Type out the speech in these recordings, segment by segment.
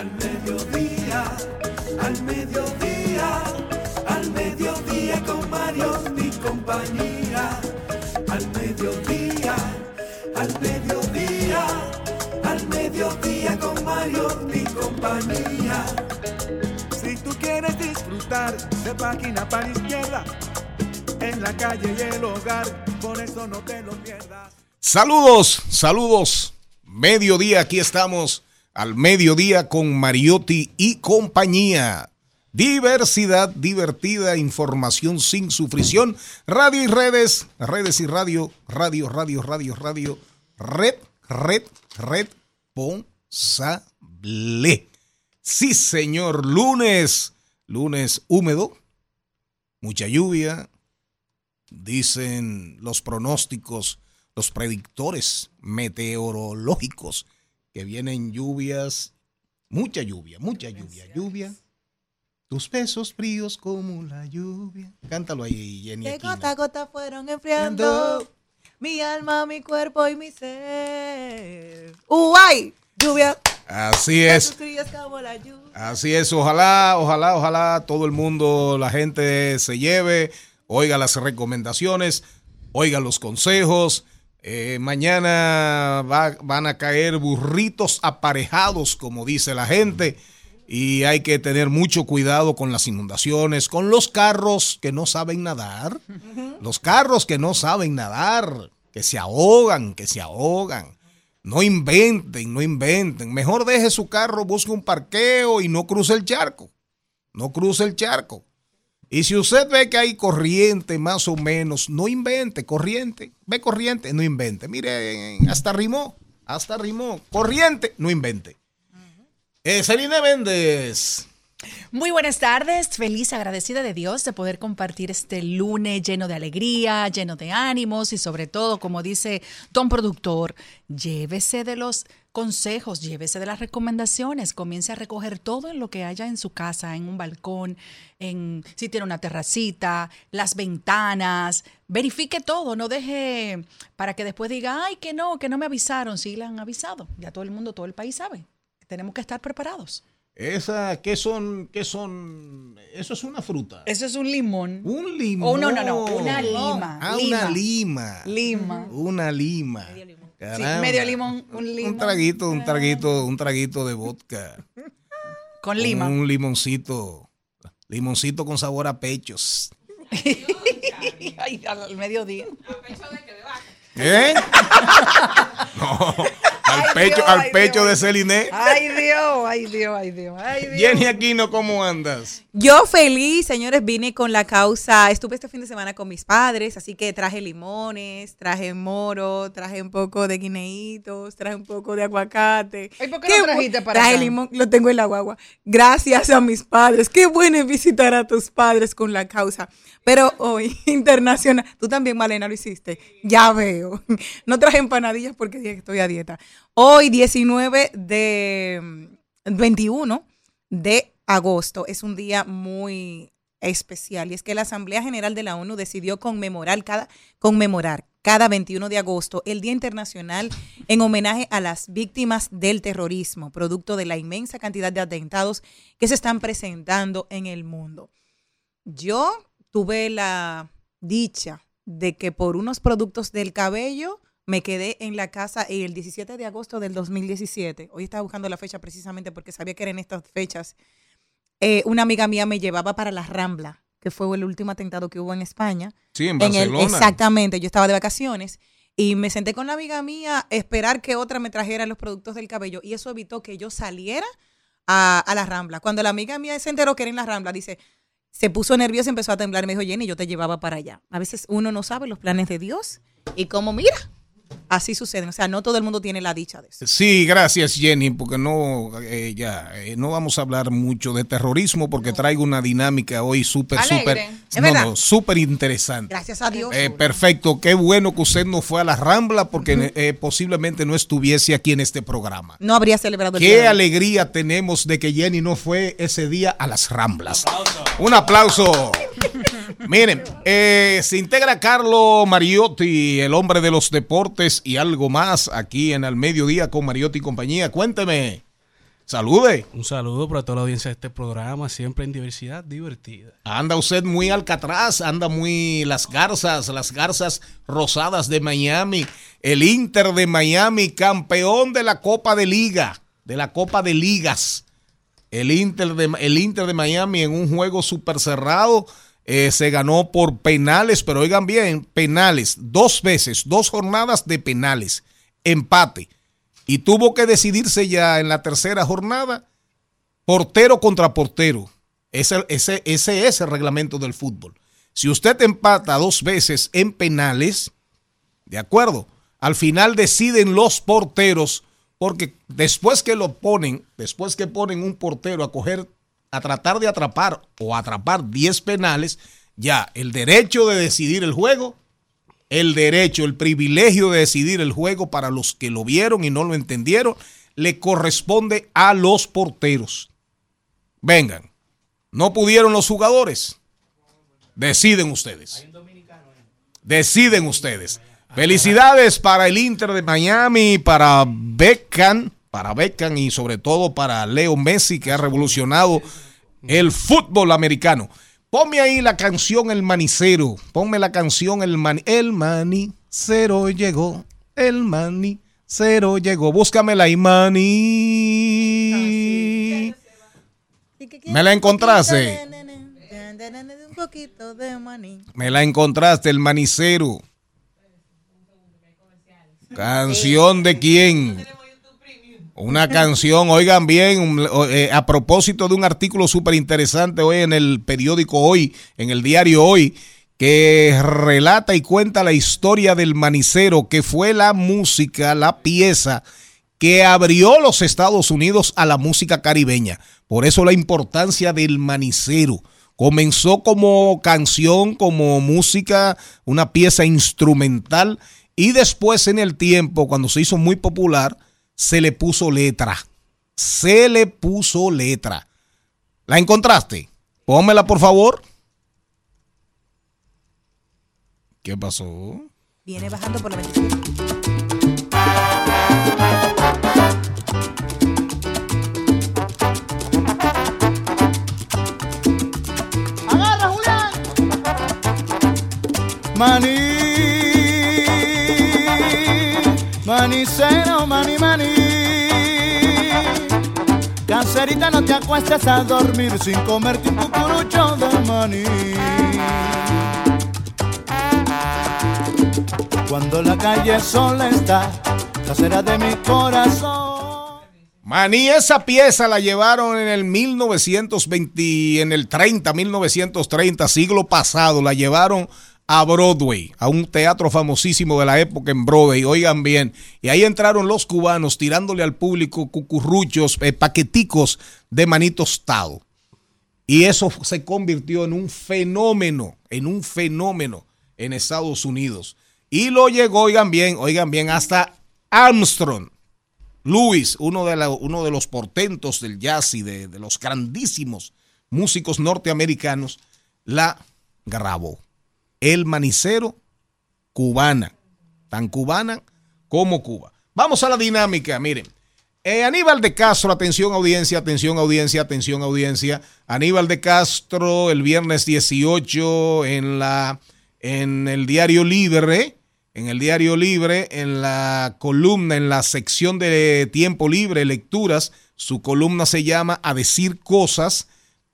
Al mediodía, al mediodía, al mediodía con Mario mi compañía. Al mediodía, al mediodía, al mediodía con Mario mi compañía. Si tú quieres disfrutar de página para izquierda, en la calle y el hogar, por eso no te lo pierdas. Saludos, saludos. Mediodía, aquí estamos al mediodía con Mariotti y compañía. Diversidad divertida, información sin sufrición, radio y redes, redes y radio, radio, radio, radio, radio, red, red, red, responsable. Sí, señor, lunes, lunes húmedo, mucha lluvia, dicen los pronósticos, los predictores meteorológicos que vienen lluvias, mucha lluvia, mucha lluvia, lluvia. Tus besos fríos como la lluvia. Cántalo ahí, Jenny. Que gota a gota fueron enfriando mi alma, mi cuerpo y mi ser. ¡Uy! Lluvia. Así es. Así es, ojalá, ojalá, ojalá todo el mundo, la gente se lleve, oiga las recomendaciones, oiga los consejos. Eh, mañana va- van a caer burritos aparejados, como dice la gente, y hay que tener mucho cuidado con las inundaciones, con los carros que no saben nadar, los carros que no saben nadar, que se ahogan, que se ahogan. No inventen, no inventen. Mejor deje su carro, busque un parqueo y no cruce el charco. No cruce el charco. Y si usted ve que hay corriente más o menos, no invente, corriente. Ve corriente, no invente. Mire, hasta rimó, hasta rimó. Corriente, no invente. Eh, Celina Méndez. Muy buenas tardes, feliz, agradecida de Dios de poder compartir este lunes lleno de alegría, lleno de ánimos y sobre todo, como dice Don Productor, llévese de los consejos, llévese de las recomendaciones, comience a recoger todo en lo que haya en su casa, en un balcón, en si tiene una terracita, las ventanas, verifique todo, no deje para que después diga, ay, que no, que no me avisaron, sí le han avisado, ya todo el mundo, todo el país sabe, tenemos que estar preparados. Esa, ¿qué son? ¿Qué son? Eso es una fruta. Eso es un limón. Un limón. Oh, no, no, no, una lima. Ah, lima. una lima. Lima. Una lima. Sí, Caramba. medio limón, un limón. Un traguito, un traguito, un traguito de vodka. Con lima. Un limoncito. Limoncito con sabor a pechos. Ay, al mediodía. ¿Eh? No. Al Ay, pecho, Dios, al ay, pecho Dios. de Celine. Ay, Dios, ay, Dios, ay, Dios, ay, Dios. Jenny Aquino, ¿cómo andas? Yo feliz, señores, vine con la causa. Estuve este fin de semana con mis padres, así que traje limones, traje moro, traje un poco de guineitos, traje un poco de aguacate. Ay, ¿por qué Qué lo trajiste para Traje acá? limón, lo tengo en la guagua. Gracias a mis padres. Qué bueno es visitar a tus padres con la causa. Pero hoy, internacional, tú también, Malena, lo hiciste. Ya veo. No traje empanadillas porque dije que estoy a dieta. Hoy, 19 de mm, 21 de agosto, es un día muy especial y es que la Asamblea General de la ONU decidió conmemorar cada, conmemorar cada 21 de agosto el Día Internacional en homenaje a las víctimas del terrorismo, producto de la inmensa cantidad de atentados que se están presentando en el mundo. Yo tuve la dicha de que por unos productos del cabello me quedé en la casa el 17 de agosto del 2017. Hoy estaba buscando la fecha precisamente porque sabía que eran estas fechas. Eh, una amiga mía me llevaba para la Rambla, que fue el último atentado que hubo en España. Sí, en En el- Barcelona. exactamente, yo estaba de vacaciones y me senté con la amiga mía a esperar que otra me trajera los productos del cabello y eso evitó que yo saliera a, a la Rambla. Cuando la amiga mía se enteró que era en la Rambla, dice, se puso nerviosa, empezó a temblar y me dijo, Jenny, yo te llevaba para allá. A veces uno no sabe los planes de Dios y como mira, así suceden. O sea, no todo el mundo tiene la dicha de eso. Sí, gracias Jenny, porque no, eh, ya, eh, no vamos a hablar mucho de terrorismo porque traigo una dinámica hoy súper, súper, no, no, súper interesante. Gracias a Dios. Eh, perfecto, qué bueno que usted no fue a la Rambla porque eh, posiblemente no estuviese aquí en este programa. no habría celebrado el día Qué alegría tenemos de que Jenny no fue ese día a las Ramblas. Un aplauso. Miren, eh, se integra Carlo Mariotti, el hombre de los deportes y algo más aquí en Al Mediodía con Mariotti y compañía. Cuénteme, Salude. Un saludo para toda la audiencia de este programa, siempre en diversidad divertida. Anda usted muy alcatraz, anda muy las garzas, las garzas rosadas de Miami. El Inter de Miami, campeón de la Copa de Liga, de la Copa de Ligas. El Inter de, el Inter de Miami en un juego súper cerrado. Eh, se ganó por penales, pero oigan bien, penales, dos veces, dos jornadas de penales, empate. Y tuvo que decidirse ya en la tercera jornada portero contra portero. Ese, ese, ese es el reglamento del fútbol. Si usted empata dos veces en penales, de acuerdo, al final deciden los porteros, porque después que lo ponen, después que ponen un portero a coger, a tratar de atrapar o atrapar 10 penales, ya el derecho de decidir el juego, el derecho, el privilegio de decidir el juego para los que lo vieron y no lo entendieron, le corresponde a los porteros. Vengan, no pudieron los jugadores. Deciden ustedes. Deciden ustedes. Felicidades para el Inter de Miami, para Beckham, para Beckham y sobre todo para Leo Messi que ha revolucionado el fútbol americano. Ponme ahí la canción El Manicero. Ponme la canción El Mani. El Manicero llegó. El Manicero llegó. Búscamela ahí, Mani. ¿Me la encontraste? Un poquito de maní. Me la encontraste, El Manicero. ¿Canción de quién? Una canción, oigan bien, o- eh, a propósito de un artículo súper interesante hoy en el periódico Hoy, en el diario Hoy, que relata y cuenta la historia del manicero, que fue la música, la pieza que abrió los Estados Unidos a la música caribeña. Por eso la importancia del manicero. Comenzó como canción, como música, una pieza instrumental y después en el tiempo, cuando se hizo muy popular, se le puso letra. Se le puso letra. ¿La encontraste? Pónmela por favor. ¿Qué pasó? Viene bajando por la 27. ¡Agarra, Julián! Maní, manicero, maní, maní. Cancerita, no te acuestes a dormir sin comerte un cucurucho de maní. Cuando la calle sola está, casera de mi corazón. Maní, esa pieza la llevaron en el 1920, en el 30, 1930, siglo pasado, la llevaron a Broadway, a un teatro famosísimo de la época en Broadway, oigan bien, y ahí entraron los cubanos tirándole al público cucurruchos, eh, paqueticos de maní tostado. Y eso se convirtió en un fenómeno, en un fenómeno en Estados Unidos. Y lo llegó, oigan bien, oigan bien, hasta Armstrong. Louis, uno de, uno de los portentos del jazz y de los grandísimos músicos norteamericanos, la grabó. El manicero cubana, tan cubana como Cuba. Vamos a la dinámica, miren. Eh, Aníbal de Castro, atención audiencia, atención audiencia, atención audiencia. Aníbal de Castro el viernes 18 en la en el Diario Libre, en el Diario Libre, en la columna, en la sección de tiempo libre, lecturas, su columna se llama A decir cosas.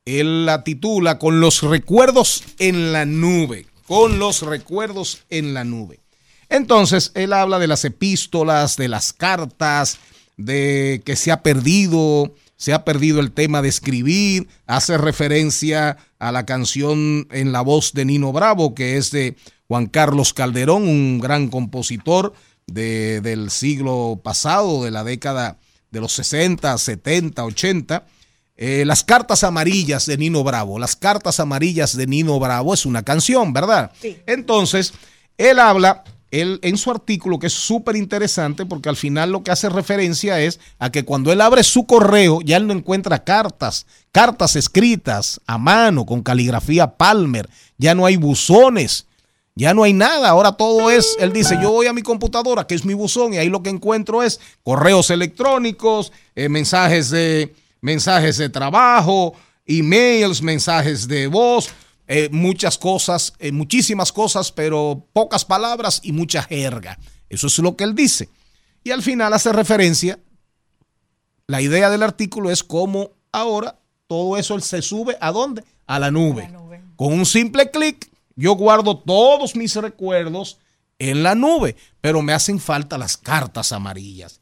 Él la titula Con los recuerdos en la nube, con los recuerdos en la nube. Entonces, él habla de las epístolas, de las cartas, de que se ha perdido, se ha perdido el tema de escribir, hace referencia a la canción en la voz de Nino Bravo, que es de Juan Carlos Calderón, un gran compositor de- del siglo pasado, de la década de los 60, 70, 80. Eh, las cartas amarillas de Nino Bravo. Las cartas amarillas de Nino Bravo es una canción, ¿verdad? Entonces, él habla, él en su artículo, que es súper interesante, porque al final lo que hace referencia es a que cuando él abre su correo, ya él no encuentra cartas, cartas escritas a mano, con caligrafía Palmer, ya no hay buzones. Ya no hay nada, ahora todo es, él dice, yo voy a mi computadora, que es mi buzón, y ahí lo que encuentro es correos electrónicos, eh, mensajes, de, mensajes de trabajo, emails, mensajes de voz, eh, muchas cosas, eh, muchísimas cosas, pero pocas palabras y mucha jerga. Eso es lo que él dice. Y al final hace referencia, la idea del artículo es cómo ahora todo eso se sube a dónde? A la nube. Con un simple clic, yo guardo todos mis recuerdos en la nube, pero me hacen falta las cartas amarillas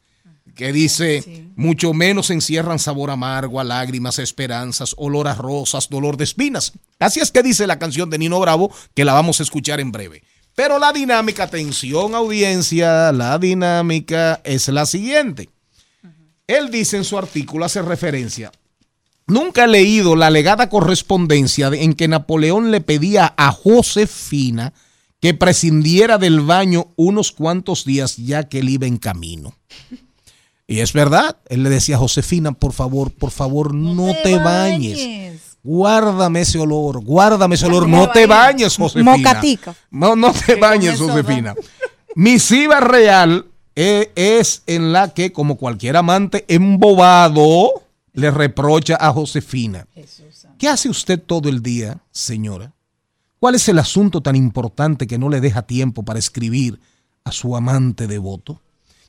que dice, mucho menos encierran sabor amargo, a lágrimas, esperanzas, olor a rosas, dolor de espinas. Así es que dice la canción de Nino Bravo, que la vamos a escuchar en breve. Pero la dinámica, atención audiencia, la dinámica es la siguiente. Él dice en su artículo, hace referencia, nunca he leído la legada correspondencia en que Napoleón le pedía a Josefina que prescindiera del baño unos cuantos días ya que él iba en camino. Y es verdad, él le decía a Josefina, por favor, por favor, no, te, bañes. Guárdame ese olor, guárdame ese olor, no te bañes, Josefina. Mocatica. No, no te bañes, Josefina. Misiva real eh, es en la que, como cualquier amante embobado, le reprocha a Josefina. ¿Qué hace usted todo el día, señora? ¿Cuál es el asunto tan importante que no le deja tiempo para escribir a su amante devoto?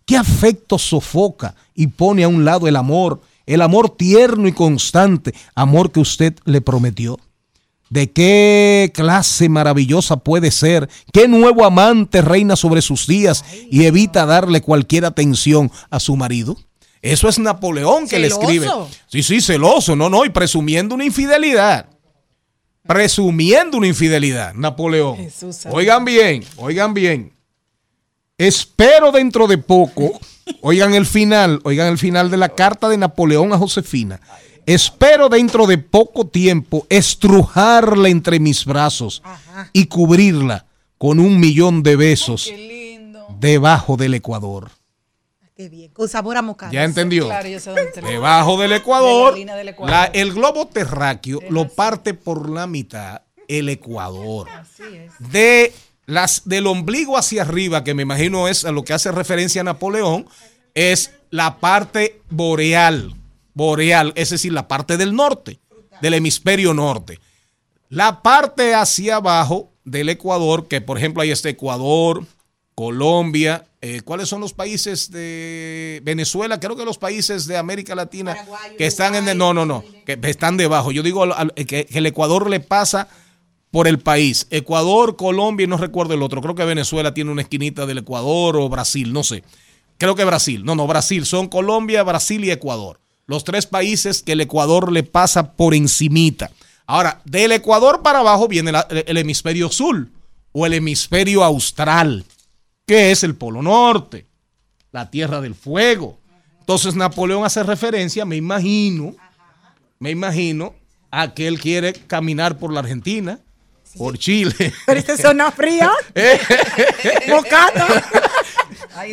¿Qué afecto sofoca y pone a un lado el amor, el amor tierno y constante, amor que usted le prometió? ¿De qué clase maravillosa puede ser? ¿Qué nuevo amante reina sobre sus días y evita darle cualquier atención a su marido? Eso es Napoleón que le escribe. Sí, sí, celoso, no, no, y presumiendo una infidelidad. Presumiendo una infidelidad, Napoleón. Oigan bien, oigan bien. Espero dentro de poco, oigan el final, oigan el final de la carta de Napoleón a Josefina. Espero dentro de poco tiempo estrujarla entre mis brazos y cubrirla con un millón de besos debajo del Ecuador. Qué bien, con sabor a mocada. ¿Ya entendió? Claro, yo sé dónde te lo- Debajo del Ecuador, De la línea del Ecuador. la- el globo terráqueo lo parte por la mitad el Ecuador. De las, del ombligo hacia arriba, que me imagino es a lo que hace referencia a Napoleón, es la parte boreal. Boreal, es decir, la parte del norte, del hemisferio norte. La parte hacia abajo del Ecuador, que por ejemplo ahí está Ecuador, Colombia, eh, ¿cuáles son los países de Venezuela? Creo que los países de América Latina que están en el, no, no, no, que están debajo. Yo digo que el Ecuador le pasa por el país. Ecuador, Colombia y no recuerdo el otro. Creo que Venezuela tiene una esquinita del Ecuador o Brasil, no sé. Creo que Brasil. No, no, Brasil. Son Colombia, Brasil y Ecuador. Los tres países que el Ecuador le pasa por encimita. Ahora, del Ecuador para abajo viene el hemisferio sur o el hemisferio austral, que es el Polo Norte, la Tierra del Fuego. Entonces Napoleón hace referencia, me imagino, me imagino, a que él quiere caminar por la Argentina, por Chile. Pero esta zona fría, mocata,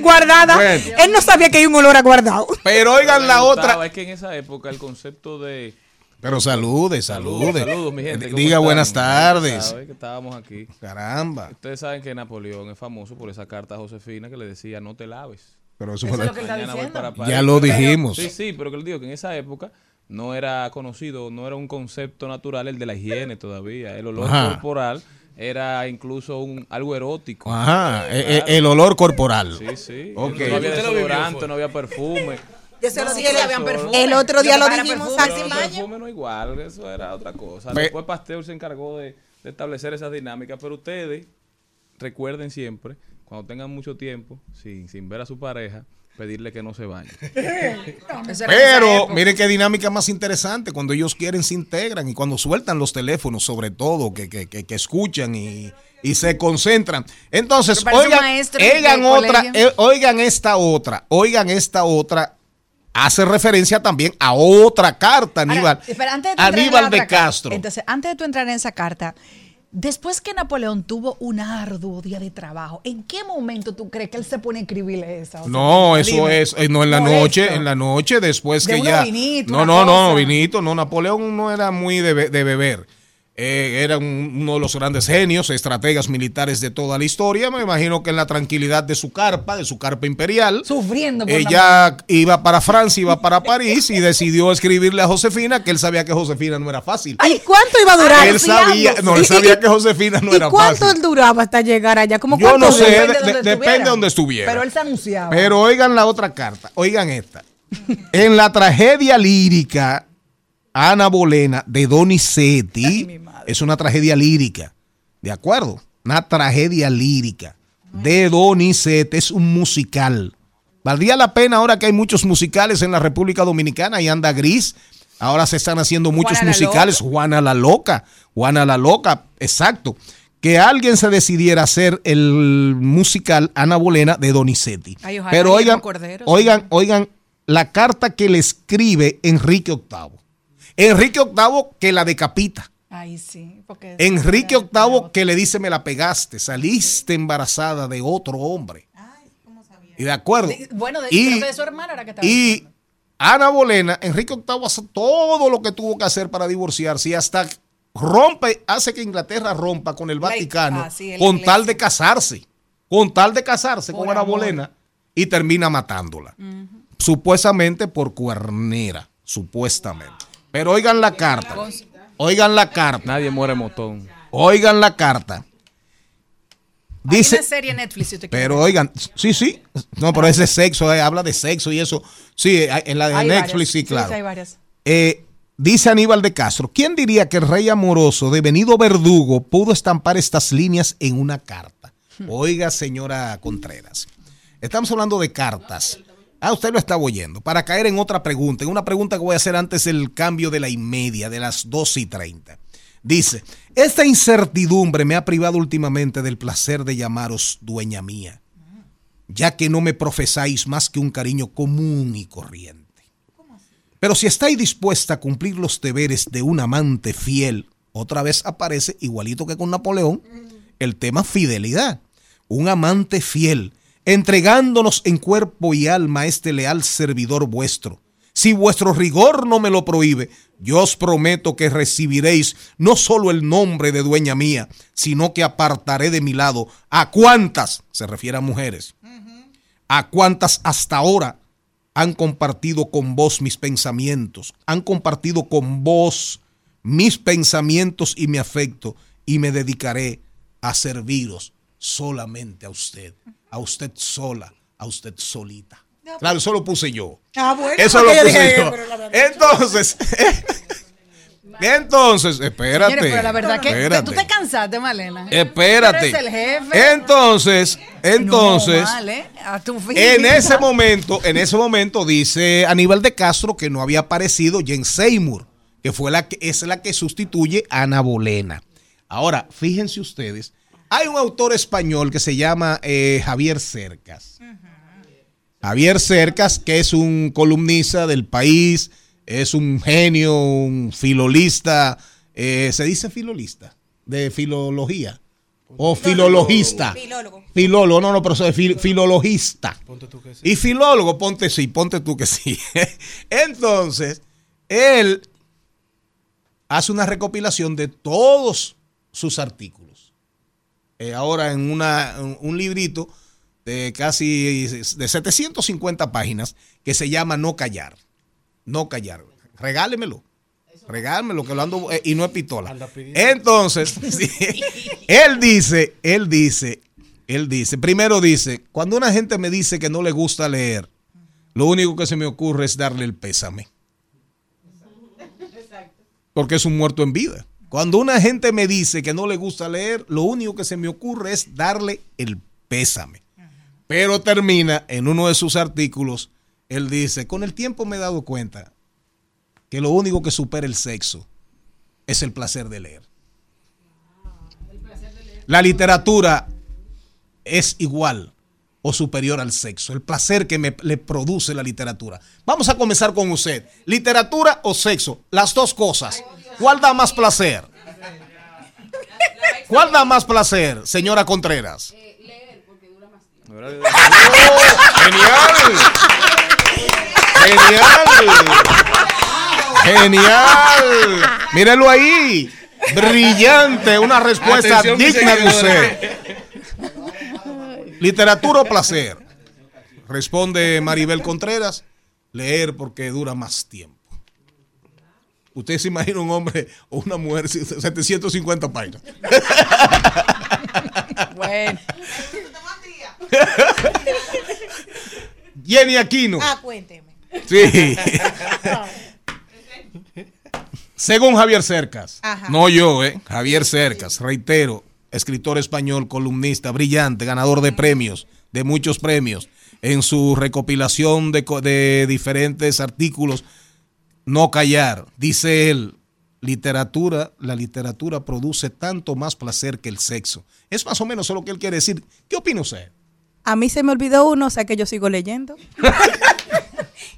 guardada. Bueno. Él no sabía que hay un olor a guardado. Pero oigan la otra. Es que en esa época el concepto de. Pero salude, salude. Saludos, mi gente. ¿cómo Diga están? buenas tardes. Sabe que estábamos aquí. Caramba. Ustedes saben que Napoleón es famoso por esa carta a Josefina que le decía no te laves. Pero eso Eso fue es lo que está diciendo. Ya lo dijimos. Sí, sí, pero que le digo que en esa época no era conocido, no era un concepto natural el de la higiene todavía. El olor Ajá. corporal era incluso un algo erótico. Ajá, eh, eh, el olor corporal. Sí, sí. Ok. No había lo desodorante, no había perfume. Yo se lo Sí, dije sí, habían perfume. el otro día Lo lo dijimos el baño. perfume no igual, eso era otra cosa. Pe- Después Pasteur se encargó de, de establecer esas dinámicas, pero ustedes recuerden siempre, cuando tengan mucho tiempo, sin, sin ver a su pareja, pedirle que no se bañe. Pero miren qué dinámica más interesante. Cuando ellos quieren se integran y cuando sueltan los teléfonos, sobre todo, que, que, que, que escuchan y, y se concentran. Entonces, oigan, maestro oigan otra, eh, oigan esta otra, oigan esta otra. Hace referencia también a otra carta, Ahora, Aníbal. espera, antes de Aníbal de carta, Castro. Entonces, antes de tú entrar en esa carta, después que Napoleón tuvo un arduo día de trabajo, ¿en qué momento tú crees que él se pone a escribirle esa? O sea, No, eso es, eh, no en la noche, en la noche después De que ya. vinitos, no, no, no, cosa. vinito, no, Napoleón no era muy de, be- de beber. Eh, era un- uno de los grandes genios, estrategas militares de toda la historia. Me imagino que en la tranquilidad de su carpa, de su carpa imperial, Sufriendo por la ella iba para Francia, iba para París y decidió escribirle a Josefina que él sabía que Josefina no era fácil. ¿Y cuánto iba a durar? él sabía, no, él ¿Y- sabía que Josefina no ¿Y era cuánto fácil. él duraba hasta llegar allá? ¿Cómo Yo no cuánto sé, Depende de de- donde depende estuviera. de donde estuviera. Pero él se anunciaba. Pero oigan la otra carta, oigan esta. En la tragedia lírica, Ana Bolena de Donizetti es una tragedia lírica, ¿de acuerdo? Una tragedia lírica de Donizetti, es un musical. Valdría la pena ahora que hay muchos musicales en la República Dominicana y anda gris. Ahora se están haciendo muchos Juana la musicales. Juana la Loca, Juana la Loca, exacto. Que alguien se decidiera a hacer el musical Ana Bolena de Donizetti. Ay, Pero oigan, oigan, oigan la carta que le escribe Enrique VIII. Enrique VIII que la decapita. Ay, sí. Porque Enrique VIII que le dice me la pegaste, saliste embarazada de otro hombre. Y de acuerdo. Bueno, de, y, de su hermana era que estaba y diciendo. Ana Bolena, Enrique VIII hace todo lo que tuvo que hacer para divorciarse y hasta rompe, hace que Inglaterra rompa con el La- Vaticano ah, sí, con tal de casarse, con tal de casarse Por con Ana amor. Bolena y termina matándola. Supuestamente por cuernera, supuestamente. Pero oigan la carta. Oigan la carta. Nadie muere motón. Oigan la carta. Hay Dice, una serie en Netflix, si usted quiere. pero oigan, sí, sí. No, pero ese sexo, eh, habla de sexo y eso. Sí, en la de Hay Netflix, varias. sí, claro. hay varias. Eh, dice Aníbal de Castro, ¿quién diría que el rey amoroso devenido verdugo pudo estampar estas líneas en una carta? Oiga, señora Contreras, estamos hablando de cartas. Ah, usted lo está oyendo. Para caer en otra pregunta, en una pregunta que voy a hacer antes del cambio de la y media, de las 12 y 30. Dice, esta incertidumbre me ha privado últimamente del placer de llamaros dueña mía, ya que no me profesáis más que un cariño común y corriente. Pero si estáis dispuesta a cumplir los deberes de un amante fiel, otra vez aparece, igualito que con Napoleón, el tema fidelidad. Un amante fiel, entregándonos en cuerpo y alma a este leal servidor vuestro. Si vuestro rigor no me lo prohíbe, yo os prometo que recibiréis no solo el nombre de dueña mía, sino que apartaré de mi lado. A cuantas, se refiere a mujeres, a cuantas hasta ahora han compartido con vos mis pensamientos, han compartido con vos mis pensamientos y mi afecto, y me dedicaré a serviros solamente a usted, a usted sola, a usted solita. Claro, eso lo puse yo. Ah, bueno, Eso lo puse dije, yo. pero la verdad- Entonces, entonces, espérate. Señores, pero la verdad que espérate. tú te cansaste, Malena. Espérate. Tú eres el jefe. Entonces, entonces, No, mal, ¿eh? A tu fin. en ese momento, en ese momento dice Aníbal de Castro que no había aparecido Jen Seymour, que fue la que es la que sustituye a Ana Bolena. Ahora, fíjense ustedes, hay un autor español que se llama eh, Javier Cercas. Javier Cercas, que es un columnista del país, es un genio, un filolista, eh, se dice filolista, de filología, o filologista. Filólogo. Filólogo, no, no, pero soy fil- filologista. Ponte tú que sí. Y filólogo, ponte sí, ponte tú que sí. Entonces, él hace una recopilación de todos sus artículos. Eh, ahora en una, un- librito de casi de 750 páginas que se llama No Callar. No Callar. Regálemelo. Regálemelo, que lo ando, eh, y no es pistola. Entonces, sí, él dice, él dice, él dice, primero dice, cuando una gente me dice que no le gusta leer, lo único que se me ocurre es darle el pésame. Porque es un muerto en vida. Cuando una gente me dice que no le gusta leer, lo único que se me ocurre es darle el pésame. Pero termina en uno de sus artículos, él dice, con el tiempo me he dado cuenta que lo único que supera el sexo es el placer de leer. La literatura es igual o superior al sexo, el placer que me, le produce la literatura. Vamos a comenzar con usted. ¿Literatura o sexo? Las dos cosas. ¿Cuál da más placer? ¿Cuál da más placer, señora Contreras? ¡Genial! ¡Genial! ¡Genial! Míralo ahí. Brillante, una respuesta Atención, digna de usted. Literatura o placer. Responde Maribel Contreras. Leer porque dura más tiempo. Usted se imagina un hombre o una mujer 750 páginas. Bueno. Jenny Aquino. Ah, cuénteme. Sí. Según Javier Cercas, Ajá. no yo, ¿eh? Javier Cercas, reitero, escritor español, columnista, brillante, ganador de premios, de muchos premios, en su recopilación de, co- de diferentes artículos, No callar, dice él, literatura, la literatura produce tanto más placer que el sexo. Es más o menos lo que él quiere decir. ¿Qué opina usted? A mí se me olvidó uno, o sea que yo sigo leyendo.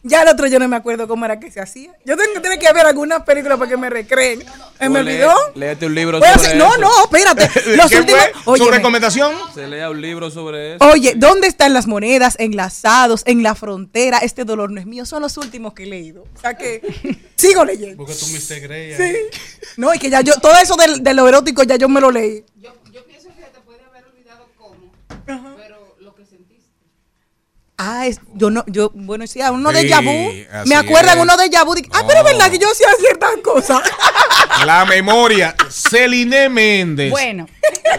ya el otro yo no me acuerdo cómo era que se hacía. Yo tengo que tener que ver algunas películas para que me recreen. ¿Eh, ¿Me lee- olvidó? léete un libro sobre hacer- no, eso. no, espérate. Los ¿Qué últimos. fue? ¿Su recomendación? Se lea un libro sobre eso. Oye, ¿dónde están las monedas? Enlazados, en la frontera, este dolor no es mío. Son los últimos que he leído. O sea que sigo leyendo. Porque tú Mr. Grey. Sí. No, y que ya yo, todo eso del- de lo erótico ya yo me lo leí. Ah, es, yo no, yo, bueno, sí, a uno de Yabú. Me acuerdan uno de Yabú. Ah, pero es verdad que yo hacía ciertas cosas. La memoria. Celine Méndez. Bueno,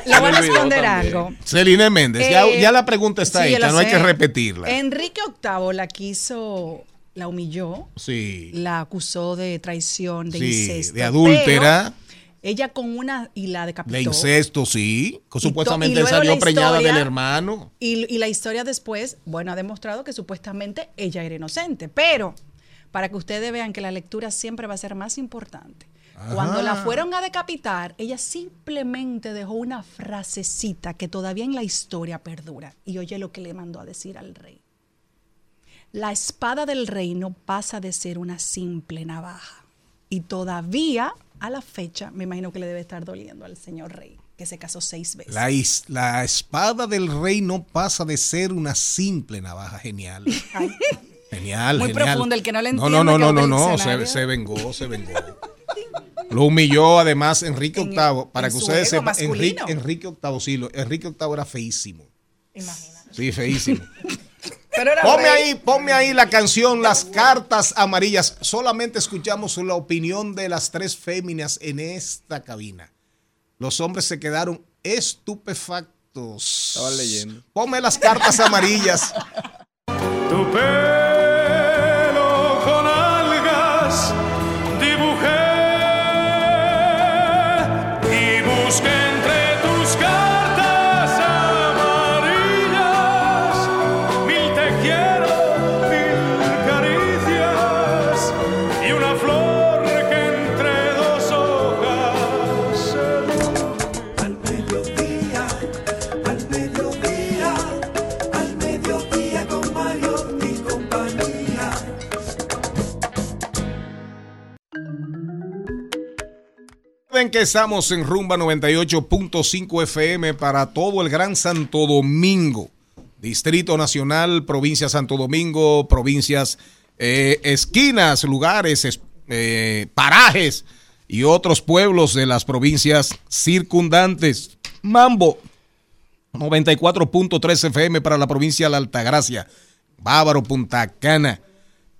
le voy a responder algo. Celine Méndez, ya, Eh, ya la pregunta está sí, hecha, no hay que repetirla. Enrique VIII la quiso, la humilló, Sí, la acusó de traición, de Sí, incesto. de adúltera. pero Ella con una y la decapitó. de incesto, sí. que supuestamente salió preñada historia- del hermano. Y, y la historia después, bueno, ha demostrado que supuestamente ella era inocente. Pero para que ustedes vean que la lectura siempre va a ser más importante. Cuando la fueron a decapitar, ella simplemente dejó una frasecita que todavía en la historia perdura. Y oye lo que le mandó a decir al rey. La espada del rey no pasa de ser una simple navaja. Y todavía, a la fecha, me imagino que le debe estar doliendo al señor rey, que se casó seis veces. La, is- la espada del rey no pasa de ser una simple navaja. Genial. Genial, Muy genial. profundo, el que no le entiende, no, no, no, no, no, se, se vengó, se vengó. Lo humilló además Enrique En- VIII. Para en que ustedes sepan, Enrique. Enrique VIII, sí, lo- Enrique VIII era feísimo. Sí, feísimo. Pero era Ponme rey. ahí, ponme ahí la canción Las Cartas Amarillas. Solamente escuchamos la opinión de las tres féminas en esta cabina. Los hombres se quedaron estupefactos. Estaban leyendo. Ponme las cartas amarillas. Tu Que estamos en Rumba 98.5 FM para todo el Gran Santo Domingo, Distrito Nacional, provincia Santo Domingo, provincias, eh, esquinas, lugares, es- eh, parajes y otros pueblos de las provincias circundantes. Mambo 94.3 FM para la provincia de la Altagracia, Bávaro, Punta Cana.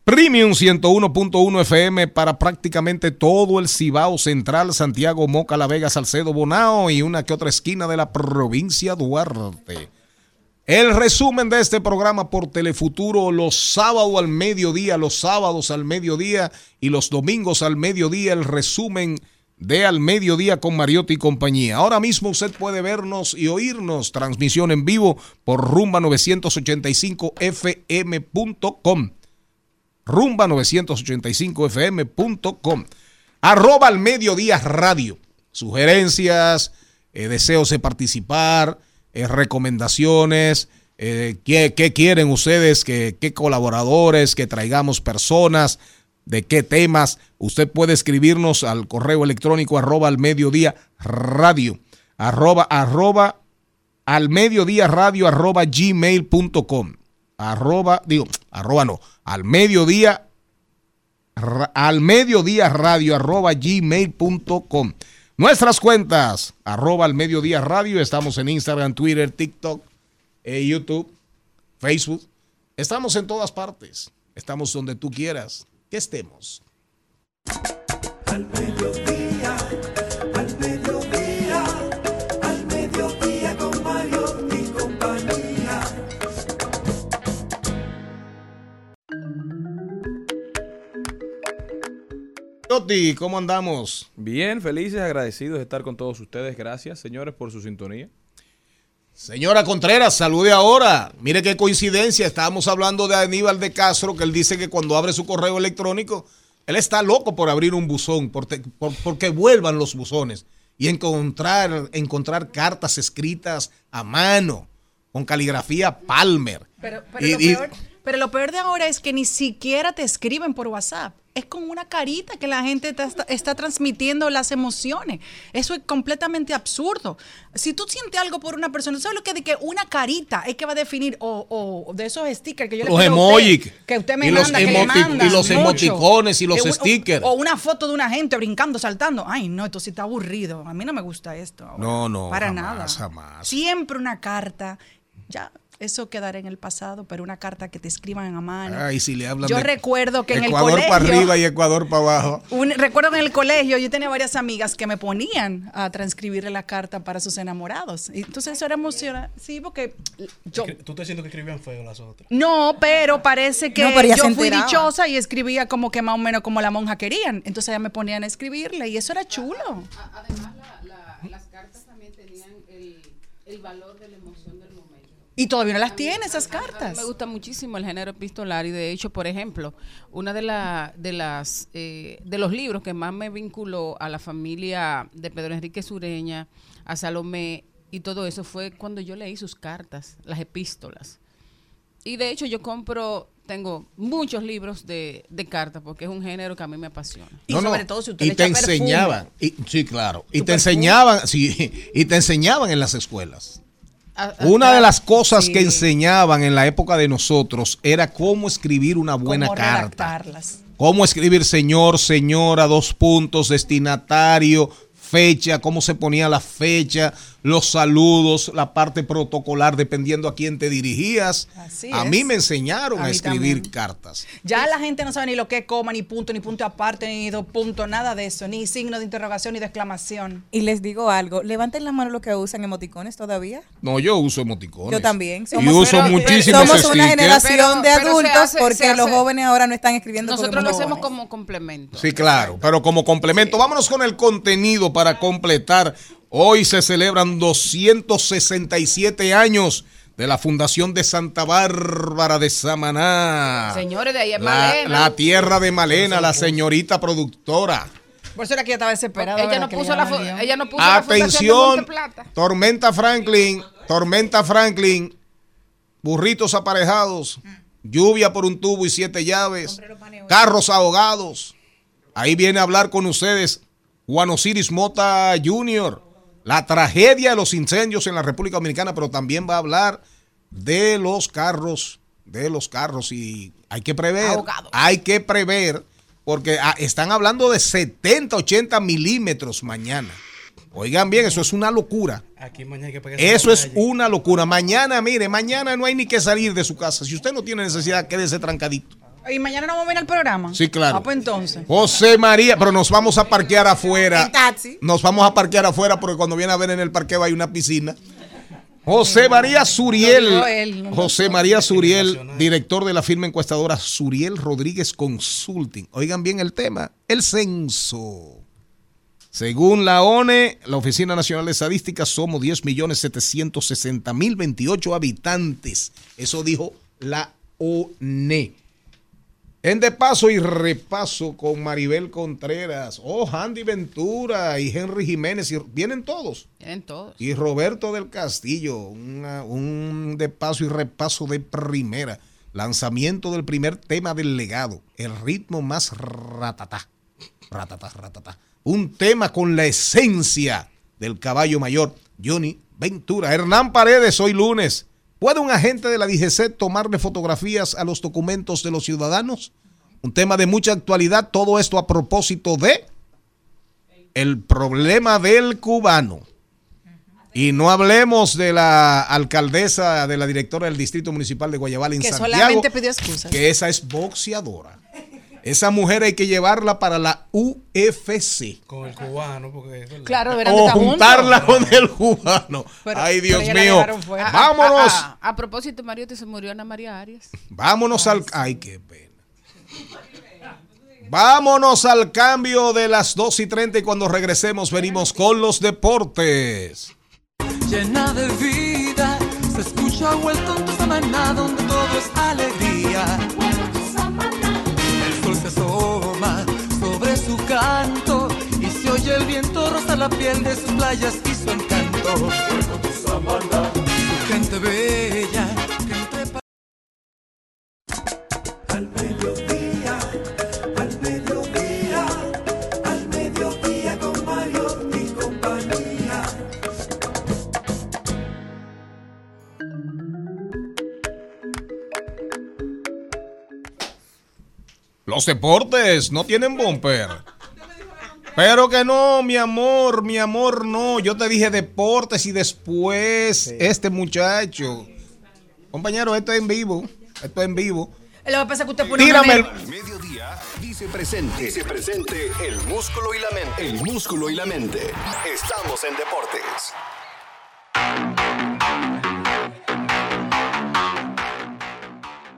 Premium 101.1 FM para prácticamente todo el Cibao Central, Santiago, Moca, La Vega, Salcedo, Bonao y una que otra esquina de la provincia Duarte. El resumen de este programa por Telefuturo los sábados al mediodía, los sábados al mediodía y los domingos al mediodía, el resumen de al mediodía con Mariotti y compañía. Ahora mismo usted puede vernos y oírnos, transmisión en vivo por rumba985fm.com rumba985fm.com. Arroba al mediodía radio. Sugerencias, eh, deseos de participar, eh, recomendaciones, eh, ¿qué, qué quieren ustedes, que, qué colaboradores, que traigamos personas, de qué temas. Usted puede escribirnos al correo electrónico arroba al mediodía radio, arroba, arroba al mediodía radio arroba gmail.com arroba, digo, arroba no, al mediodía, al mediodía radio arroba gmail.com. Nuestras cuentas, arroba al mediodía radio, estamos en Instagram, Twitter, TikTok, eh, YouTube, Facebook. Estamos en todas partes. Estamos donde tú quieras que estemos. Toti, ¿cómo andamos? Bien, felices, agradecidos de estar con todos ustedes. Gracias, señores, por su sintonía. Señora Contreras, salude ahora. Mire qué coincidencia. Estábamos hablando de Aníbal de Castro, que él dice que cuando abre su correo electrónico, él está loco por abrir un buzón, por te- por- porque vuelvan los buzones y encontrar, encontrar cartas escritas a mano, con caligrafía Palmer. Pero, pero, Y- lo y- peor, pero lo peor de ahora es que ni siquiera te escriben por WhatsApp. Es con una carita que la gente está, está- transmitiendo las emociones. Eso es completamente absurdo. Si tú sientes algo por una persona, ¿sabes lo que de que una carita es que va a definir o, o de esos stickers que yo le Los emojis. que usted me Y los manda, que le mandan y los mucho. emoticones y los stickers. O una foto de una gente brincando, saltando. Ay, no, esto sí está aburrido. A mí no me gusta esto. ahora. No, no, Para jamás, nada. jamás. Siempre una carta. Ya, eso quedará en el pasado, pero una carta que te escriban a mano. Ay, si le hablan Yo de recuerdo que en el Ecuador colegio. para arriba y Ecuador para abajo. un- recuerdo que en el colegio yo tenía varias amigas que me ponían a transcribirle la carta para sus enamorados. Y entonces eso era emocionante. Sí, porque yo. Tú estás diciendo que escribían feo las otras. No, pero parece que No, pero ella yo fui dichosa y escribía como que más o menos como la monja querían. Entonces ya me ponían a escribirle y eso era chulo. Además, la- la- las cartas también tenían el, el valor de la emoción del momento. Y todavía no las tiene esas A cartas. mí me gusta muchísimo el género epistolar y de hecho, por ejemplo, una de, la, de las eh, de los libros que más me vinculó a la familia de Pedro Enrique Sureña, a Salomé y todo eso fue cuando yo leí sus cartas, las epístolas. Y de hecho yo compro, tengo muchos libros de, de cartas porque es un género que a mí me apasiona. Y sobre todo si usted y le te perfume. enseñaban, y, sí, claro, y te perfume. enseñaban, sí, y te enseñaban en las escuelas. Una de las cosas Sí. que enseñaban en la época de nosotros era cómo escribir una buena Cómo carta. redactarlas. Cómo escribir señor, señora, dos puntos, destinatario, fecha, cómo se ponía la fecha, los saludos, la parte protocolar, dependiendo a quién te dirigías. Así a es. mí me enseñaron A escribir también. cartas. Ya la gente no sabe ni lo que es coma, ni punto, ni punto aparte, ni dos puntos, nada de eso, ni signo de interrogación, ni de exclamación. Y les digo algo, levanten la mano los que usan emoticones todavía. No, yo uso emoticones. Yo también. y Somos- uso pero- muchísimos Somos una generación Pero- de adultos hace- porque los jóvenes ahora no están escribiendo Nosotros lo hacemos como complemento. Sí, claro, pero como complemento, vámonos con el contenido para completar. Hoy se celebran 267 años de la Fundación de Santa Bárbara de Samaná. Señores, de ahí es la, Malena. la tierra de Malena, la señorita productora. Por eso era que yo estaba desesperada. ella no puso la, ella no puso la fundación de Atención, Monteplata. Tormenta Franklin, Tormenta Franklin, burritos aparejados, lluvia por un tubo y siete llaves, carros ahogados. Ahí viene a hablar con ustedes Juan Osiris Mota Jr., la tragedia de los incendios en la República Dominicana, pero también va a hablar de los carros, de los carros y hay que prever, hay que prever, porque ah, están hablando de 70, 80 milímetros mañana. Oigan bien, eso es una locura. Aquí mañana hay que Eso es una locura. Mañana, mire, mañana no hay ni que salir de su casa. Si usted no tiene necesidad, quédese trancadito. ¿Y mañana no vamos a ver el programa? Sí, claro. Ah, pues entonces. José María, pero nos vamos a parquear afuera. En taxi. Nos vamos a parquear afuera porque cuando viene a ver en el parqueo hay una piscina. José María Suriel. Él, no José María Suriel, director de la firma encuestadora Suriel Rodríguez Consulting. Oigan bien el tema, el censo. Según la ONE, la Oficina Nacional de Estadística, somos 10.760.028 habitantes. Eso dijo la ONE. En de paso y repaso con Maribel Contreras, oh, Andy Ventura y Henry Jiménez, y vienen todos. Tienen todos. Y Roberto del Castillo, una- un de paso y repaso de primera. Lanzamiento del primer tema del legado, el ritmo más ratatá. Ratatá, ratatá. Un tema con la esencia del caballo mayor, Johnny Ventura. Hernán Paredes, hoy lunes. ¿Puede un agente de la DGC tomarle fotografías a los documentos de los ciudadanos? Un tema de mucha actualidad, todo esto a propósito de el problema del cubano. Y no hablemos de la alcaldesa, de la directora del Distrito Municipal de Guayabal en Que Santiago, solamente pidió excusas. que esa es boxeadora. Esa mujer hay que llevarla para la UFC. Con el cubano, porque es verdad. Claro, O juntarla con el cubano. Pero- Ay, Dios mío. dejaron fuera. Vámonos. A, a- a propósito, Mariotti se murió Ana María Arias. Vámonos al. Ay, qué pena. Vámonos al cambio de las 2 y 30 y cuando regresemos venimos con los deportes. llena de vida. Se escucha vuelto en tu samaná donde todo es alegría. La piel de sus playas y su encanto. Su gente bella que entre al mediodía, al mediodía, al mediodía con Mario y compañía. Los deportes no tienen bumper. Pero que no, mi amor, mi amor, no. Yo te dije deportes y después este muchacho. Compañero, esto es en vivo. Esto es en vivo. Lo que pasa es que usted pone Tírame el. mediodía, dice presente. Dice presente el músculo y la mente. El músculo y la mente. Estamos en deportes.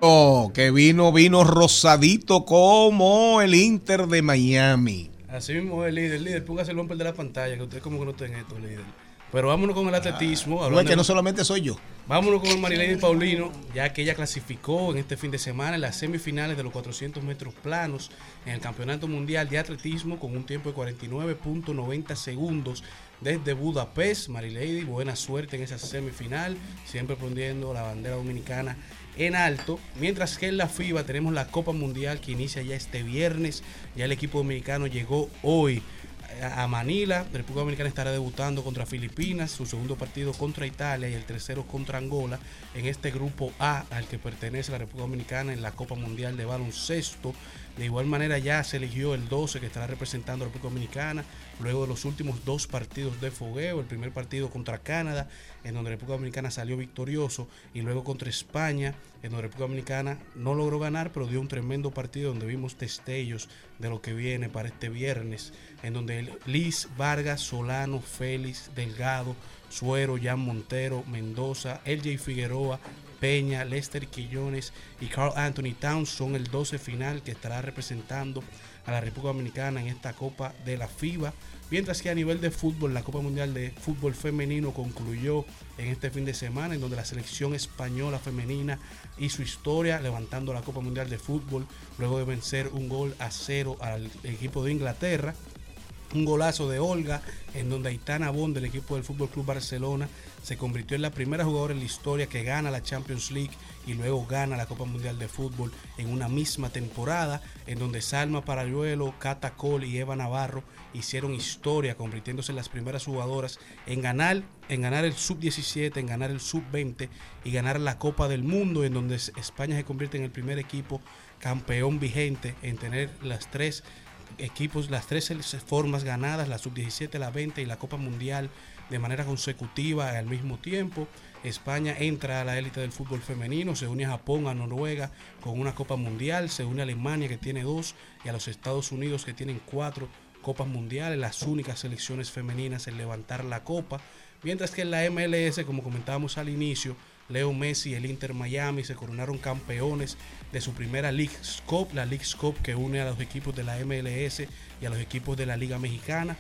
Oh, que vino, vino rosadito como el Inter de Miami. Así mismo es, líder. Líder, póngase el bumper de la pantalla, que usted como que no está en esto, líder. Pero vámonos con el atletismo. No, es que no solamente soy yo. Vámonos con el Marilady Paulino, ya que ella clasificó en este fin de semana en las semifinales de los 400 metros planos en el Campeonato Mundial de Atletismo con un tiempo de 49.90 segundos desde Budapest. Marilady, buena suerte en esa semifinal, siempre poniendo la bandera dominicana en alto. Mientras que en la FIBA tenemos la Copa Mundial que inicia ya este viernes. Ya el equipo dominicano llegó hoy a Manila. La República Dominicana estará debutando contra Filipinas, su segundo partido contra Italia y el tercero contra Angola en este grupo A al que pertenece la República Dominicana en la Copa Mundial de Baloncesto. De igual manera ya se eligió el 12 que estará representando a la República Dominicana luego de los últimos dos partidos de fogueo, el primer partido contra Canadá en donde la República Dominicana salió victorioso y luego contra España en donde la República Dominicana no logró ganar pero dio un tremendo partido donde vimos destellos de lo que viene para este viernes en donde Liz Vargas, Solano, Félix, Delgado, Suero, Jan Montero, Mendoza, LJ Figueroa, Peña, Lester Quillones y Carl Anthony Towns son el 12 final que estará representando a la República Dominicana en esta Copa de la FIBA. Mientras que a nivel de fútbol, la Copa Mundial de Fútbol Femenino concluyó en este fin de semana, en donde la selección española femenina hizo historia levantando la Copa Mundial de Fútbol luego de vencer un gol a cero al equipo de Inglaterra un golazo de Olga, en donde Aitana Bond del equipo del Fútbol Club Barcelona se convirtió en la primera jugadora en la historia que gana la Champions League y luego gana la Copa Mundial de Fútbol en una misma temporada, en donde Salma Parayuelo, Cata Cole y Eva Navarro hicieron historia, convirtiéndose en las primeras jugadoras en ganar, en ganar el sub-17, en ganar el sub-20 y ganar la Copa del Mundo, en donde España se convierte en el primer equipo campeón vigente en tener las tres equipos, las tres formas ganadas, la sub-17, la 20 y la Copa Mundial de manera consecutiva al mismo tiempo. España entra a la élite del fútbol femenino, se une a Japón, a Noruega con una Copa Mundial, se une a Alemania que tiene dos y a los Estados Unidos que tienen cuatro Copas Mundiales, las únicas selecciones femeninas en levantar la Copa. Mientras que en la MLS, como comentábamos al inicio, Leo Messi y el Inter Miami se coronaron campeones de su primera League Cup, la League Cup que une a los equipos de la MLS y a los equipos de la Liga Mexicana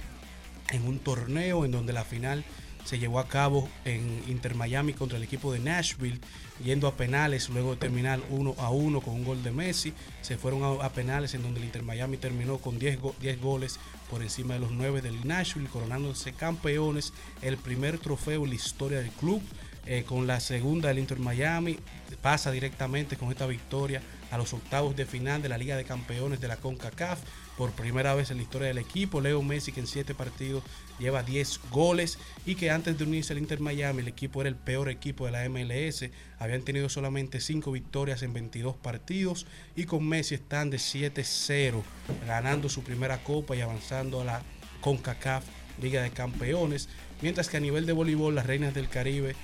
en un torneo en donde la final se llevó a cabo en Inter Miami contra el equipo de Nashville, yendo a penales luego de terminar 1 a 1 con un gol de Messi. Se fueron a, penales en donde el Inter Miami terminó con 10, go 10 goles por encima de los 9 del Nashville, coronándose campeones, el primer trofeo en la historia del club. Eh, con la segunda del Inter Miami, pasa directamente con esta victoria a los octavos de final de la Liga de Campeones de la CONCACAF. Por primera vez en la historia del equipo, Leo Messi que en 7 partidos lleva 10 goles y que antes de unirse al Inter Miami el equipo era el peor equipo de la MLS. Habían tenido solamente 5 victorias en 22 partidos y con Messi están de 7-0, ganando su primera copa y avanzando a la CONCACAF Liga de Campeones, mientras que a nivel de voleibol las Reinas del Caribe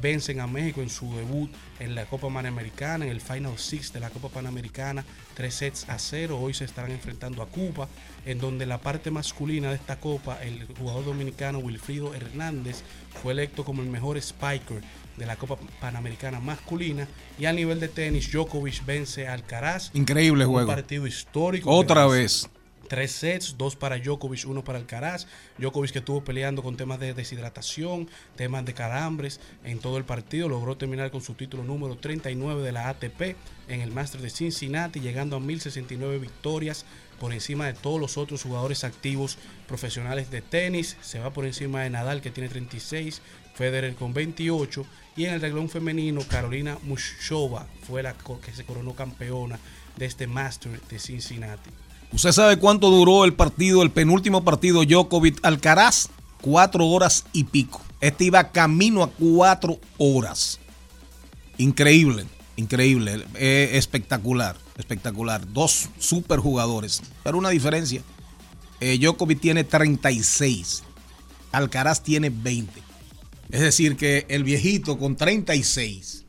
vencen a México en su debut en la Copa Panamericana, en el Final Six de la Copa Panamericana, tres sets a cero. Hoy se estarán enfrentando a Cuba, en donde la parte masculina de esta Copa, el jugador dominicano Wilfrido Hernández fue electo como el mejor spiker de la Copa Panamericana masculina. Y a nivel de tenis, Djokovic vence a Alcaraz. Increíble un juego. partido histórico. Otra vez. Tres sets, dos para Djokovic, uno para Alcaraz. Djokovic que estuvo peleando con temas de deshidratación, temas de calambres en todo el partido. Logró terminar con su título número 39 de la ATP en el Master de Cincinnati, llegando a 1069 victorias por encima de todos los otros jugadores activos profesionales de tenis. Se va por encima de Nadal que tiene 36, Federer con 28 y en el reglón femenino Carolina Mushova fue la que se coronó campeona de este Master de Cincinnati. ¿Usted sabe cuánto duró el partido, el penúltimo partido Djokovic-Alcaraz? Cuatro horas y pico. Este iba camino a cuatro horas. Increíble, increíble, eh, espectacular, espectacular. Dos super jugadores, pero una diferencia. Eh, Djokovic tiene 36, Alcaraz tiene 20. Es decir, que el viejito con 36